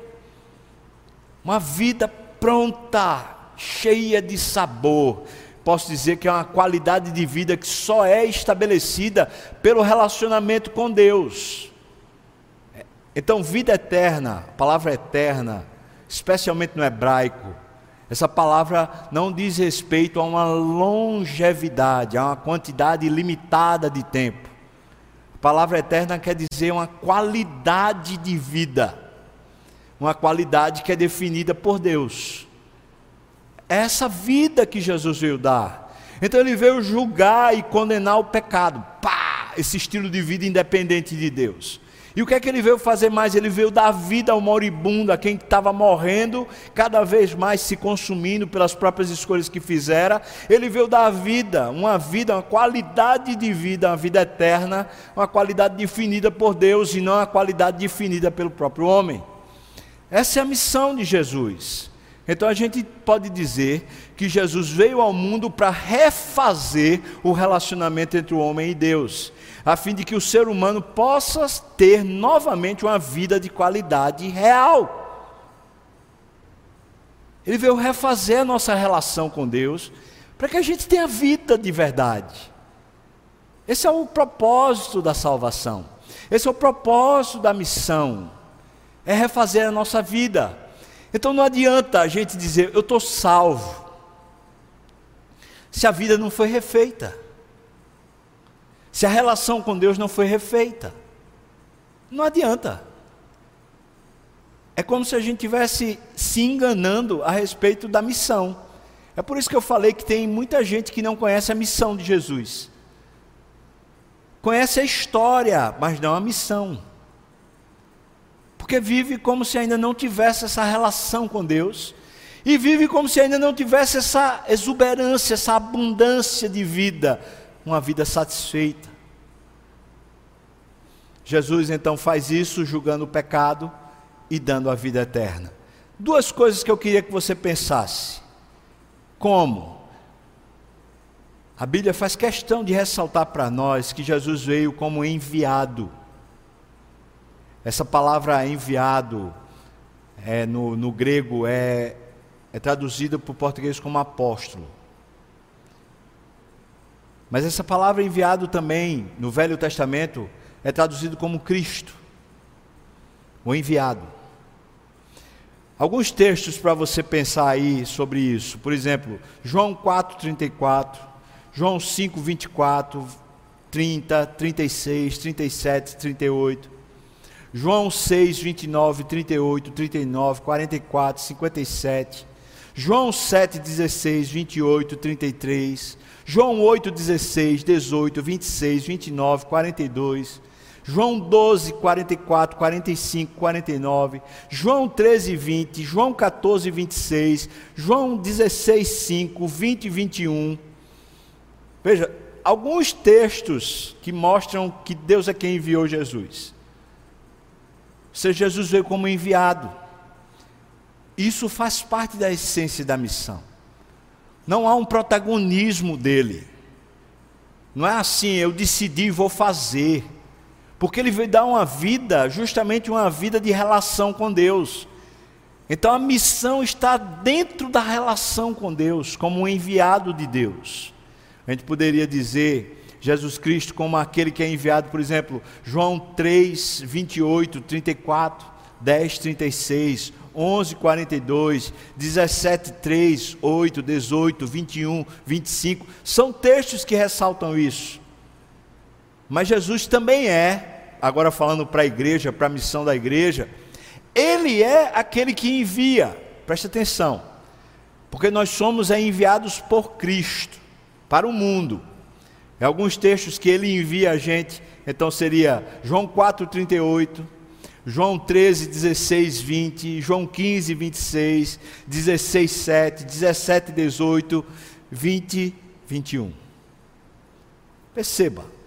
Uma vida pronta, cheia de sabor. Posso dizer que é uma qualidade de vida que só é estabelecida pelo relacionamento com Deus. Então, vida eterna, palavra eterna, especialmente no hebraico, essa palavra não diz respeito a uma longevidade, a uma quantidade limitada de tempo. A palavra eterna quer dizer uma qualidade de vida, uma qualidade que é definida por Deus. É essa vida que Jesus veio dar. Então ele veio julgar e condenar o pecado. Pá! Esse estilo de vida independente de Deus. E o que é que ele veio fazer mais? Ele veio dar vida ao moribundo, a quem estava morrendo, cada vez mais se consumindo pelas próprias escolhas que fizera. Ele veio dar vida, uma vida, uma qualidade de vida, uma vida eterna, uma qualidade definida por Deus e não a qualidade definida pelo próprio homem. Essa é a missão de Jesus. Então a gente pode dizer que Jesus veio ao mundo para refazer o relacionamento entre o homem e Deus, a fim de que o ser humano possa ter novamente uma vida de qualidade real. Ele veio refazer a nossa relação com Deus, para que a gente tenha vida de verdade. Esse é o propósito da salvação. Esse é o propósito da missão. É refazer a nossa vida. Então não adianta a gente dizer, eu estou salvo, se a vida não foi refeita, se a relação com Deus não foi refeita. Não adianta. É como se a gente estivesse se enganando a respeito da missão. É por isso que eu falei que tem muita gente que não conhece a missão de Jesus. Conhece a história, mas não a missão porque vive como se ainda não tivesse essa relação com Deus, e vive como se ainda não tivesse essa exuberância, essa abundância de vida, uma vida satisfeita. Jesus então faz isso julgando o pecado e dando a vida eterna. Duas coisas que eu queria que você pensasse. Como? A Bíblia faz questão de ressaltar para nós que Jesus veio como enviado. Essa palavra enviado é, no, no grego é, é traduzida para o português como apóstolo. Mas essa palavra enviado também, no Velho Testamento, é traduzido como Cristo, o enviado. Alguns textos para você pensar aí sobre isso. Por exemplo, João 4:34, João 5:24, 30, 36, 37, 38. João 6, 29, 38, 39, 44, 57. João 7, 16, 28, 33. João 8, 16, 18, 26, 29, 42. João 12, 44, 45, 49, João 13, 20, João 14, 26, João 16, 5, 20 e 21. Veja, alguns textos que mostram que Deus é quem enviou Jesus. Ser Jesus veio como enviado. Isso faz parte da essência da missão. Não há um protagonismo dele. Não é assim, eu decidi e vou fazer. Porque ele veio dar uma vida, justamente uma vida de relação com Deus. Então a missão está dentro da relação com Deus, como um enviado de Deus. A gente poderia dizer Jesus Cristo como aquele que é enviado, por exemplo, João 3, 28, 34, 10, 36, 11, 42, 17, 3, 8, 18, 21, 25, são textos que ressaltam isso. Mas Jesus também é, agora falando para a igreja, para a missão da igreja, ele é aquele que envia, preste atenção, porque nós somos é, enviados por Cristo para o mundo. Em alguns textos que ele envia a gente, então seria João 4,38, João 13, 16, 20, João 15, 26, 16, 7, 17, 18, 20, 21. Perceba.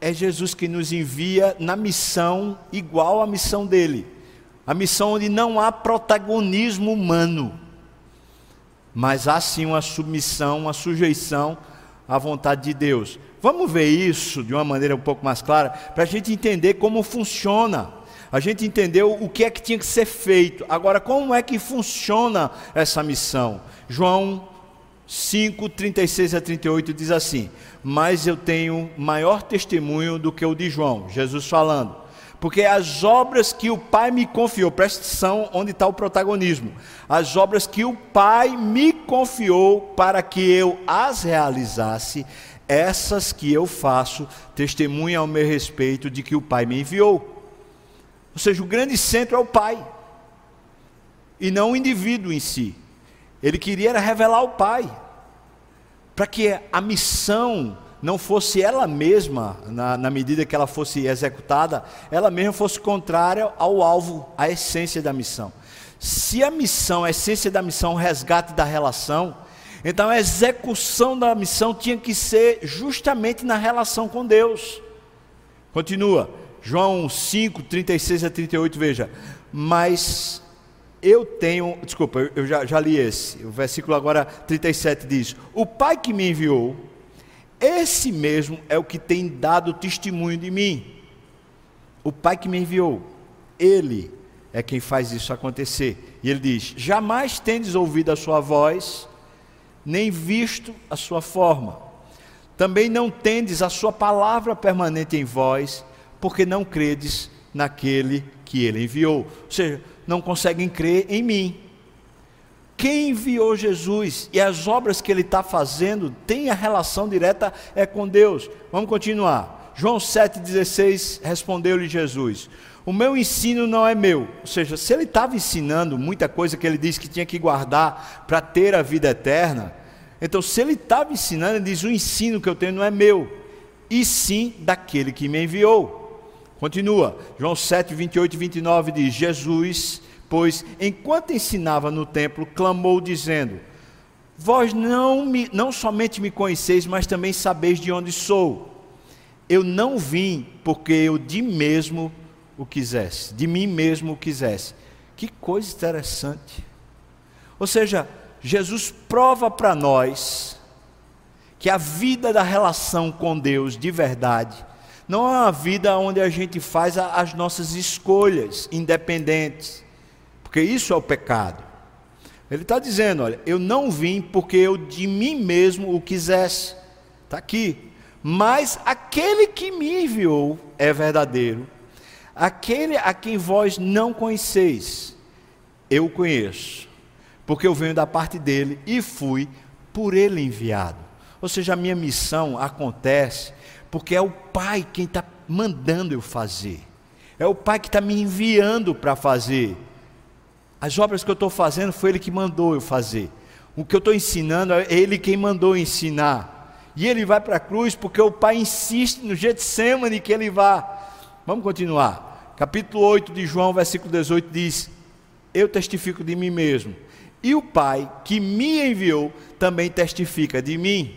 É Jesus que nos envia na missão igual à missão dele. A missão onde não há protagonismo humano, mas há sim uma submissão, uma sujeição à vontade de Deus. Vamos ver isso de uma maneira um pouco mais clara, para a gente entender como funciona. A gente entendeu o que é que tinha que ser feito. Agora, como é que funciona essa missão? João 5, 36 a 38 diz assim: Mas eu tenho maior testemunho do que o de João, Jesus falando. Porque as obras que o Pai me confiou, presta atenção onde está o protagonismo. As obras que o Pai me confiou para que eu as realizasse, essas que eu faço, testemunha ao meu respeito de que o Pai me enviou. Ou seja, o grande centro é o Pai, e não o indivíduo em si. Ele queria revelar o Pai, para que a missão não fosse ela mesma, na, na, medida que ela fosse executada, ela mesma fosse contrária ao alvo, à essência da missão. Se a missão, a essência da missão, o resgate da relação, então a execução da missão tinha que ser justamente na relação com Deus. Continua, João 5, 36 a 38, veja. Mas eu tenho, desculpa, eu já, já li esse, o versículo agora 37 diz: O Pai que me enviou, esse mesmo é o que tem dado testemunho de mim. O Pai que me enviou, Ele é quem faz isso acontecer. E ele diz: Jamais tendes ouvido a sua voz, nem visto a sua forma. Também não tendes a sua palavra permanente em vós, porque não credes naquele que ele enviou. Ou seja, não conseguem crer em mim. Quem enviou Jesus e as obras que ele está fazendo tem a relação direta é com Deus. Vamos continuar. João 7,16 respondeu-lhe Jesus: O meu ensino não é meu. Ou seja, se ele estava ensinando muita coisa que ele disse que tinha que guardar para ter a vida eterna, então se ele estava ensinando, ele diz: O ensino que eu tenho não é meu, e sim daquele que me enviou. Continua, João 7, 28 e 29 diz: Jesus, pois, enquanto ensinava no templo, clamou, dizendo: Vós não, me, não somente me conheceis, mas também sabeis de onde sou. Eu não vim porque eu de mesmo o quisesse, de mim mesmo o quisesse. Que coisa interessante. Ou seja, Jesus prova para nós que a vida da relação com Deus de verdade não é uma vida onde a gente faz as nossas escolhas independentes, porque isso é o pecado. Ele está dizendo: olha, eu não vim porque eu de mim mesmo o quisesse, está aqui. Mas aquele que me enviou é verdadeiro, aquele a quem vós não conheceis, eu o conheço, porque eu venho da parte dele e fui por ele enviado. Ou seja, a minha missão acontece porque é o Pai quem está mandando eu fazer, é o Pai que está me enviando para fazer. As obras que eu estou fazendo foi Ele que mandou eu fazer. O que eu estou ensinando é Ele quem mandou ensinar. E ele vai para a cruz porque o Pai insiste no Getsemane que ele vá. Vamos continuar. Capítulo 8 de João, versículo 18 diz: Eu testifico de mim mesmo, e o Pai que me enviou também testifica de mim.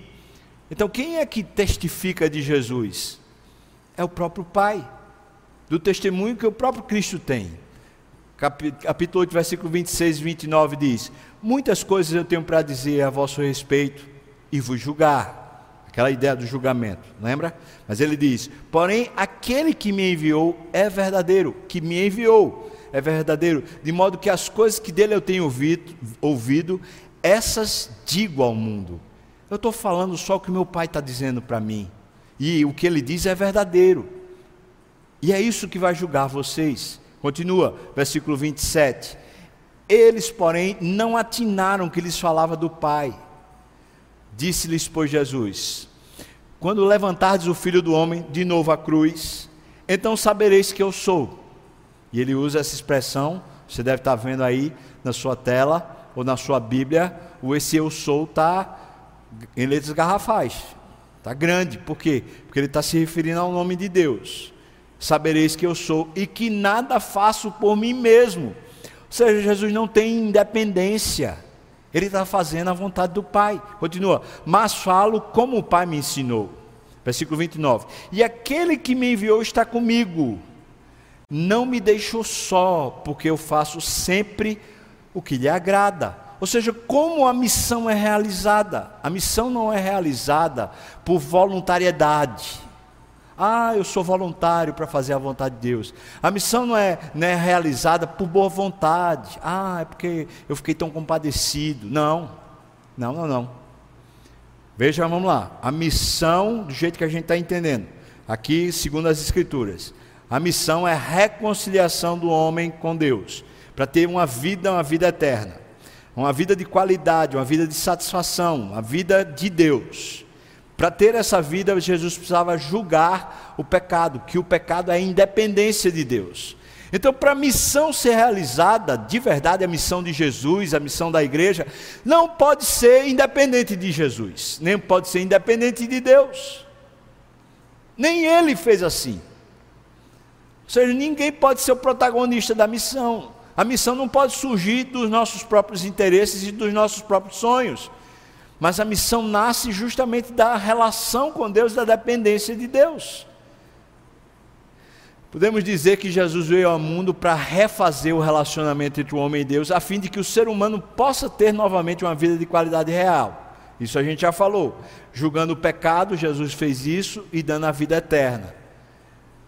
Então, quem é que testifica de Jesus? É o próprio Pai, do testemunho que o próprio Cristo tem. Capítulo 8, versículo 26 e 29 diz: Muitas coisas eu tenho para dizer a vosso respeito e vos julgar. Aquela ideia do julgamento, lembra? Mas ele diz: Porém, aquele que me enviou é verdadeiro, que me enviou é verdadeiro, de modo que as coisas que dele eu tenho ouvido, ouvido essas digo ao mundo. Eu estou falando só o que meu pai está dizendo para mim. E o que ele diz é verdadeiro. E é isso que vai julgar vocês. Continua, versículo 27. Eles, porém, não atinaram que lhes falava do Pai. Disse-lhes, pois, Jesus: Quando levantardes o filho do homem de novo à cruz, então sabereis que eu sou. E ele usa essa expressão, você deve estar vendo aí na sua tela ou na sua Bíblia, o esse eu sou está em letras garrafais. Está grande, por quê? Porque ele está se referindo ao nome de Deus. Sabereis que eu sou e que nada faço por mim mesmo. Ou seja, Jesus não tem independência. Ele está fazendo a vontade do Pai. Continua. Mas falo como o Pai me ensinou. Versículo 29. E aquele que me enviou está comigo, não me deixou só, porque eu faço sempre o que lhe agrada. Ou seja, como a missão é realizada? A missão não é realizada por voluntariedade. Ah, eu sou voluntário para fazer a vontade de Deus. A missão não é, é realizada por boa vontade. Ah, é porque eu fiquei tão compadecido. Não, não, não, não. Veja, vamos lá. A missão, do jeito que a gente está entendendo, aqui, segundo as Escrituras, a missão é a reconciliação do homem com Deus, para ter uma vida, uma vida eterna, uma vida de qualidade, uma vida de satisfação, uma vida de Deus. Para ter essa vida, Jesus precisava julgar o pecado, que o pecado é a independência de Deus. Então, para a missão ser realizada, de verdade, a missão de Jesus, a missão da igreja, não pode ser independente de Jesus, nem pode ser independente de Deus. Nem ele fez assim. Ou seja, ninguém pode ser o protagonista da missão. A missão não pode surgir dos nossos próprios interesses e dos nossos próprios sonhos. Mas a missão nasce justamente da relação com Deus, da dependência de Deus. Podemos dizer que Jesus veio ao mundo para refazer o relacionamento entre o homem e Deus, a fim de que o ser humano possa ter novamente uma vida de qualidade real. Isso a gente já falou. Julgando o pecado, Jesus fez isso e dando a vida eterna.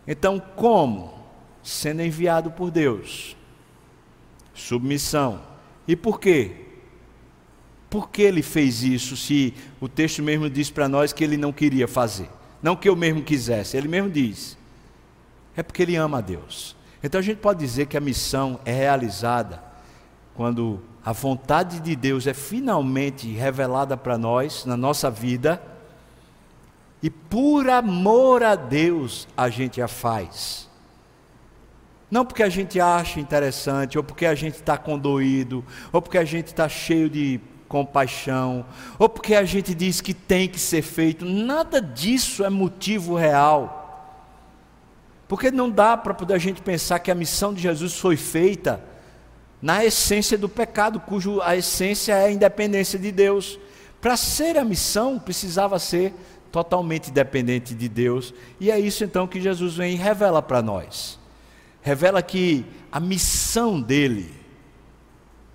Então, como? Sendo enviado por Deus. Submissão. E por quê? Por que ele fez isso se o texto mesmo diz para nós que ele não queria fazer? Não que eu mesmo quisesse, ele mesmo diz. É porque ele ama a Deus. Então a gente pode dizer que a missão é realizada quando a vontade de Deus é finalmente revelada para nós, na nossa vida, e por amor a Deus a gente a faz. Não porque a gente acha interessante, ou porque a gente está condoído, ou porque a gente está cheio de compaixão, ou porque a gente diz que tem que ser feito, nada disso é motivo real. Porque não dá para poder a gente pensar que a missão de Jesus foi feita na essência do pecado, cujo a essência é a independência de Deus. Para ser a missão, precisava ser totalmente dependente de Deus, e é isso então que Jesus vem e revela para nós. Revela que a missão dele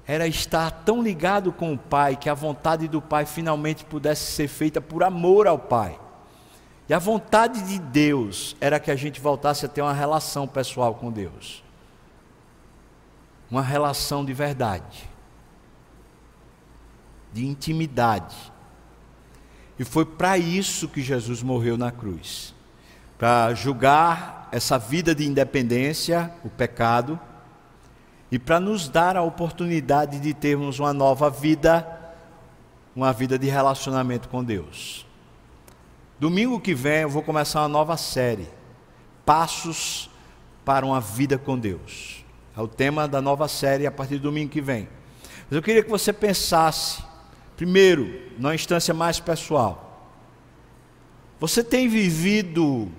era estar tão ligado com o Pai que a vontade do Pai finalmente pudesse ser feita por amor ao Pai. E a vontade de Deus era que a gente voltasse a ter uma relação pessoal com Deus. Uma relação de verdade, de intimidade. E foi para isso que Jesus morreu na cruz para julgar essa vida de independência, o pecado e para nos dar a oportunidade de termos uma nova vida, uma vida de relacionamento com Deus. Domingo que vem eu vou começar uma nova série, Passos para uma vida com Deus. É o tema da nova série a partir do domingo que vem. Mas eu queria que você pensasse, primeiro, numa instância mais pessoal. Você tem vivido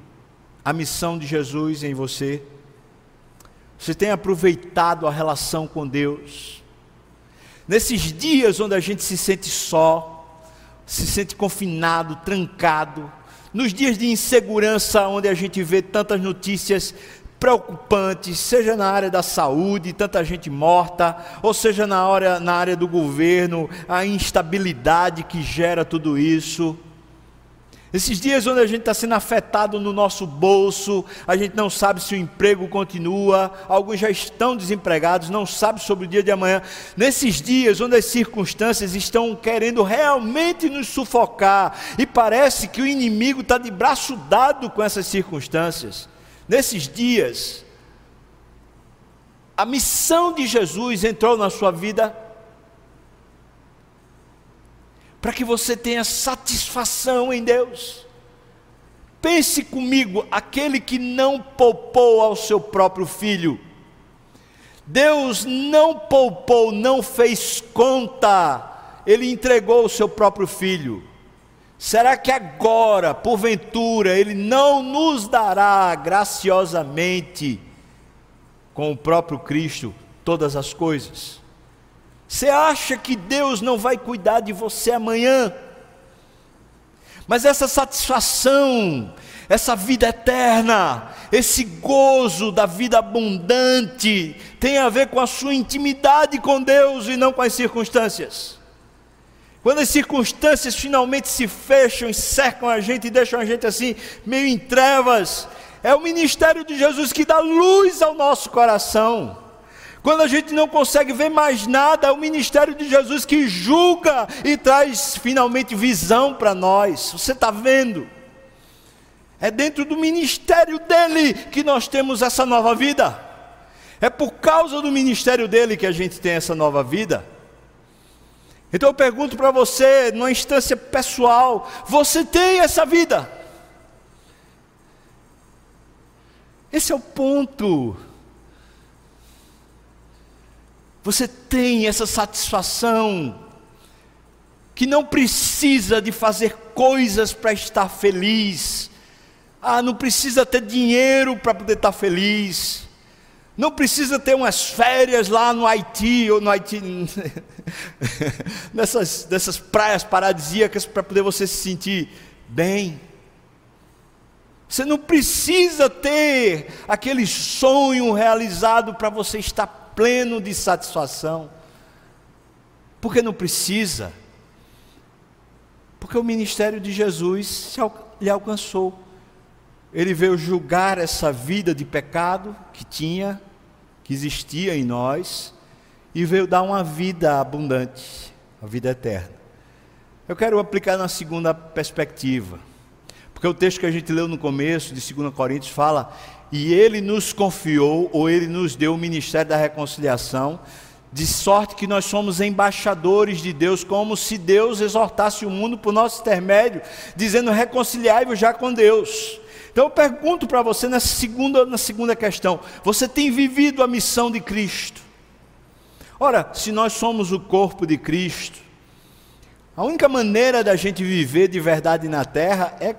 a missão de Jesus em você? Você tem aproveitado a relação com Deus? Nesses dias onde a gente se sente só, se sente confinado, trancado, nos dias de insegurança, onde a gente vê tantas notícias preocupantes, seja na área da saúde, tanta gente morta, ou seja na área, na área do governo, a instabilidade que gera tudo isso. Esses dias onde a gente está sendo afetado no nosso bolso, a gente não sabe se o emprego continua, alguns já estão desempregados, não sabe sobre o dia de amanhã. Nesses dias onde as circunstâncias estão querendo realmente nos sufocar e parece que o inimigo está de braço dado com essas circunstâncias. Nesses dias, a missão de Jesus entrou na sua vida para que você tenha satisfação em Deus. Pense comigo, aquele que não poupou ao seu próprio filho, Deus não poupou, não fez conta, Ele entregou o seu próprio filho. Será que agora, porventura, Ele não nos dará graciosamente, com o próprio Cristo, todas as coisas? Você acha que Deus não vai cuidar de você amanhã? Mas essa satisfação, essa vida eterna, esse gozo da vida abundante, tem a ver com a sua intimidade com Deus e não com as circunstâncias. Quando as circunstâncias finalmente se fecham e cercam a gente e deixam a gente assim, meio em trevas, é o ministério de Jesus que dá luz ao nosso coração. Quando a gente não consegue ver mais nada, é o ministério de Jesus que julga e traz finalmente visão para nós. Você está vendo? É dentro do ministério dele que nós temos essa nova vida. É por causa do ministério dele que a gente tem essa nova vida. Então eu pergunto para você, numa instância pessoal, você tem essa vida? Esse é o ponto. Você tem essa satisfação que não precisa de fazer coisas para estar feliz. Ah, não precisa ter dinheiro para poder estar feliz. Não precisa ter umas férias lá no Haiti ou no Haiti nessas dessas praias paradisíacas para poder você se sentir bem. Você não precisa ter aquele sonho realizado para você estar pleno de satisfação. Porque não precisa. Porque o ministério de Jesus lhe alcançou. Ele veio julgar essa vida de pecado que tinha, que existia em nós, e veio dar uma vida abundante, a vida eterna. Eu quero aplicar na segunda perspectiva. Porque o texto que a gente leu no começo de 2 Coríntios fala: E ele nos confiou, ou ele nos deu o ministério da reconciliação, de sorte que nós somos embaixadores de Deus, como se Deus exortasse o mundo por nosso intermédio, dizendo: reconciliai-vos já com Deus. Então eu pergunto para você nessa segunda, na segunda questão: você tem vivido a missão de Cristo? Ora, se nós somos o corpo de Cristo, a única maneira da gente viver de verdade na terra é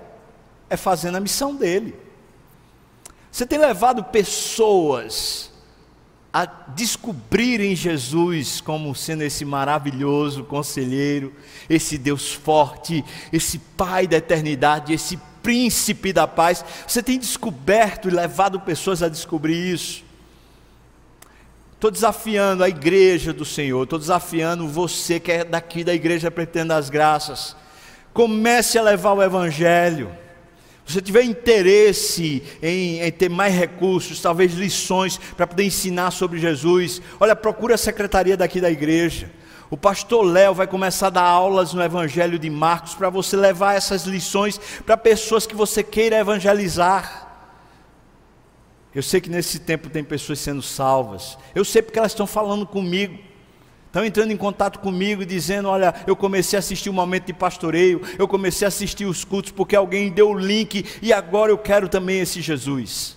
é fazendo a missão dele. Você tem levado pessoas a descobrirem Jesus como sendo esse maravilhoso conselheiro, esse Deus forte, esse Pai da eternidade, esse príncipe da paz. Você tem descoberto e levado pessoas a descobrir isso. Estou desafiando a igreja do Senhor, estou desafiando você que é daqui da igreja pretendo as graças. Comece a levar o Evangelho você tiver interesse em, em, ter mais recursos, talvez lições para poder ensinar sobre Jesus, olha, procura a secretaria daqui da igreja. O pastor Léo vai começar a dar aulas no Evangelho de Marcos para você levar essas lições para pessoas que você queira evangelizar. Eu sei que nesse tempo tem pessoas sendo salvas. Eu sei porque elas estão falando comigo estão entrando em contato comigo dizendo: Olha, eu comecei a assistir o momento de pastoreio, eu comecei a assistir os cultos porque alguém deu o link e agora eu quero também esse Jesus.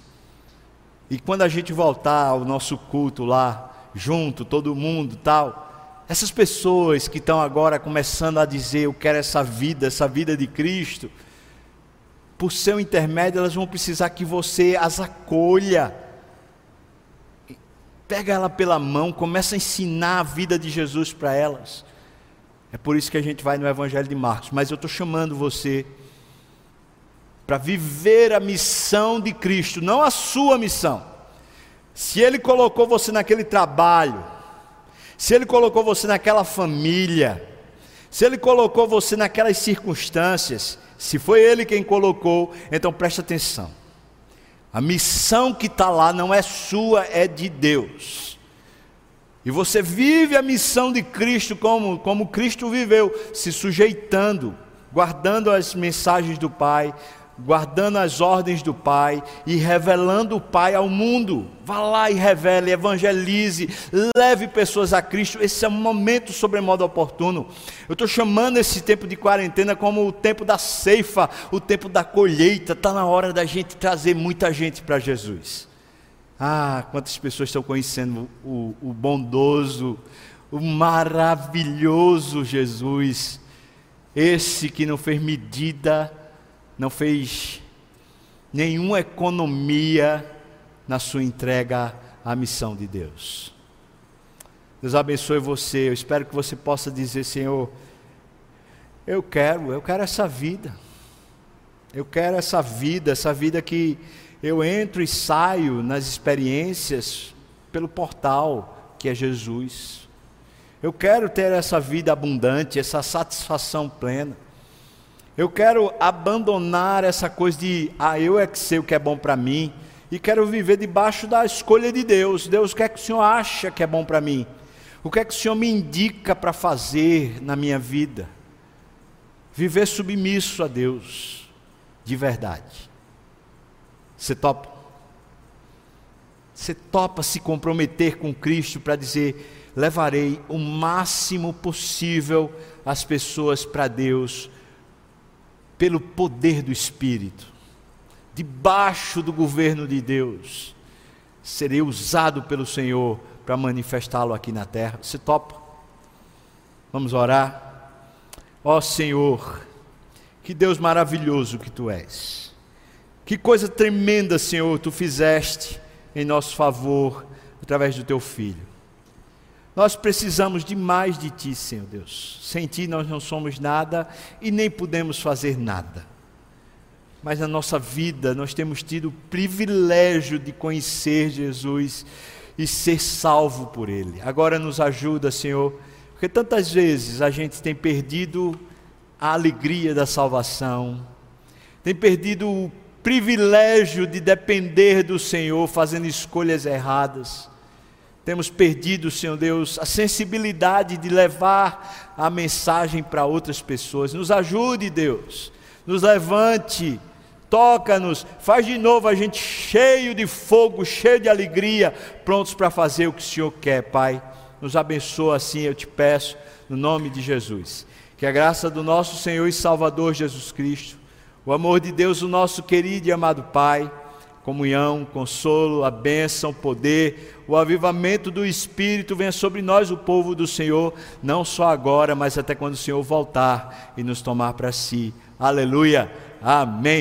E quando a gente voltar ao nosso culto lá, junto, todo mundo tal, essas pessoas que estão agora começando a dizer: Eu quero essa vida, essa vida de Cristo, por seu intermédio, elas vão precisar que você as acolha Pega ela pela mão, começa a ensinar a vida de Jesus para elas. É por isso que a gente vai no Evangelho de Marcos. Mas eu estou chamando você para viver a missão de Cristo, não a sua missão. Se Ele colocou você naquele trabalho, se Ele colocou você naquela família, se Ele colocou você naquelas circunstâncias, se foi Ele quem colocou, então preste atenção. A missão que está lá não é sua, é de Deus. E você vive a missão de Cristo como, como Cristo viveu, se sujeitando, guardando as mensagens do Pai, guardando as ordens do Pai e revelando o Pai ao mundo. Vá lá e revele, evangelize, leve pessoas a Cristo. Esse é um momento sobremodo oportuno. Eu estou chamando esse tempo de quarentena como o tempo da ceifa, o tempo da colheita. Está na hora da gente trazer muita gente para Jesus. Ah, quantas pessoas estão conhecendo o, o bondoso, o maravilhoso Jesus, esse que não fez medida não fez nenhuma economia na sua entrega à missão de Deus. Deus abençoe você. Eu espero que você possa dizer, Senhor, eu quero, eu quero essa vida. Eu quero essa vida, essa vida que eu entro e saio nas experiências pelo portal que é Jesus. Eu quero ter essa vida abundante, essa satisfação plena. Eu quero abandonar essa coisa de, ah, eu é que sei o que é bom para mim, e quero viver debaixo da escolha de Deus. Deus, o que é que o Senhor acha que é bom para mim? O que é que o Senhor me indica para fazer na minha vida? Viver submisso a Deus, de verdade. Você topa? Você topa se comprometer com Cristo para dizer: levarei o máximo possível as pessoas para Deus, pelo poder do Espírito, debaixo do governo de Deus, serei usado pelo Senhor para manifestá-lo aqui na terra. Você topa? Vamos orar. Ó oh, Senhor, que Deus maravilhoso que tu és. Que coisa tremenda, Senhor, tu fizeste em nosso favor através do teu filho. Nós precisamos demais de ti, Senhor Deus. Sem ti nós não somos nada e nem podemos fazer nada. Mas na nossa vida nós temos tido o privilégio de conhecer Jesus e ser salvo por Ele. Agora nos ajuda, Senhor, porque tantas vezes a gente tem perdido a alegria da salvação, tem perdido o privilégio de depender do Senhor, fazendo escolhas erradas. Temos perdido, Senhor Deus, a sensibilidade de levar a mensagem para outras pessoas. Nos ajude, Deus, nos levante toca-nos, faz de novo a gente cheio de fogo, cheio de alegria, prontos para fazer o que o Senhor quer, Pai. Nos abençoa assim, eu te peço, no nome de Jesus. Que a graça do nosso Senhor e Salvador Jesus Cristo, o amor de Deus, o nosso querido e amado Pai, comunhão, consolo, a bênção, poder, o avivamento do Espírito venha sobre nós, o povo do Senhor, não só agora, mas até quando o Senhor voltar e nos tomar para si. Aleluia. Amém.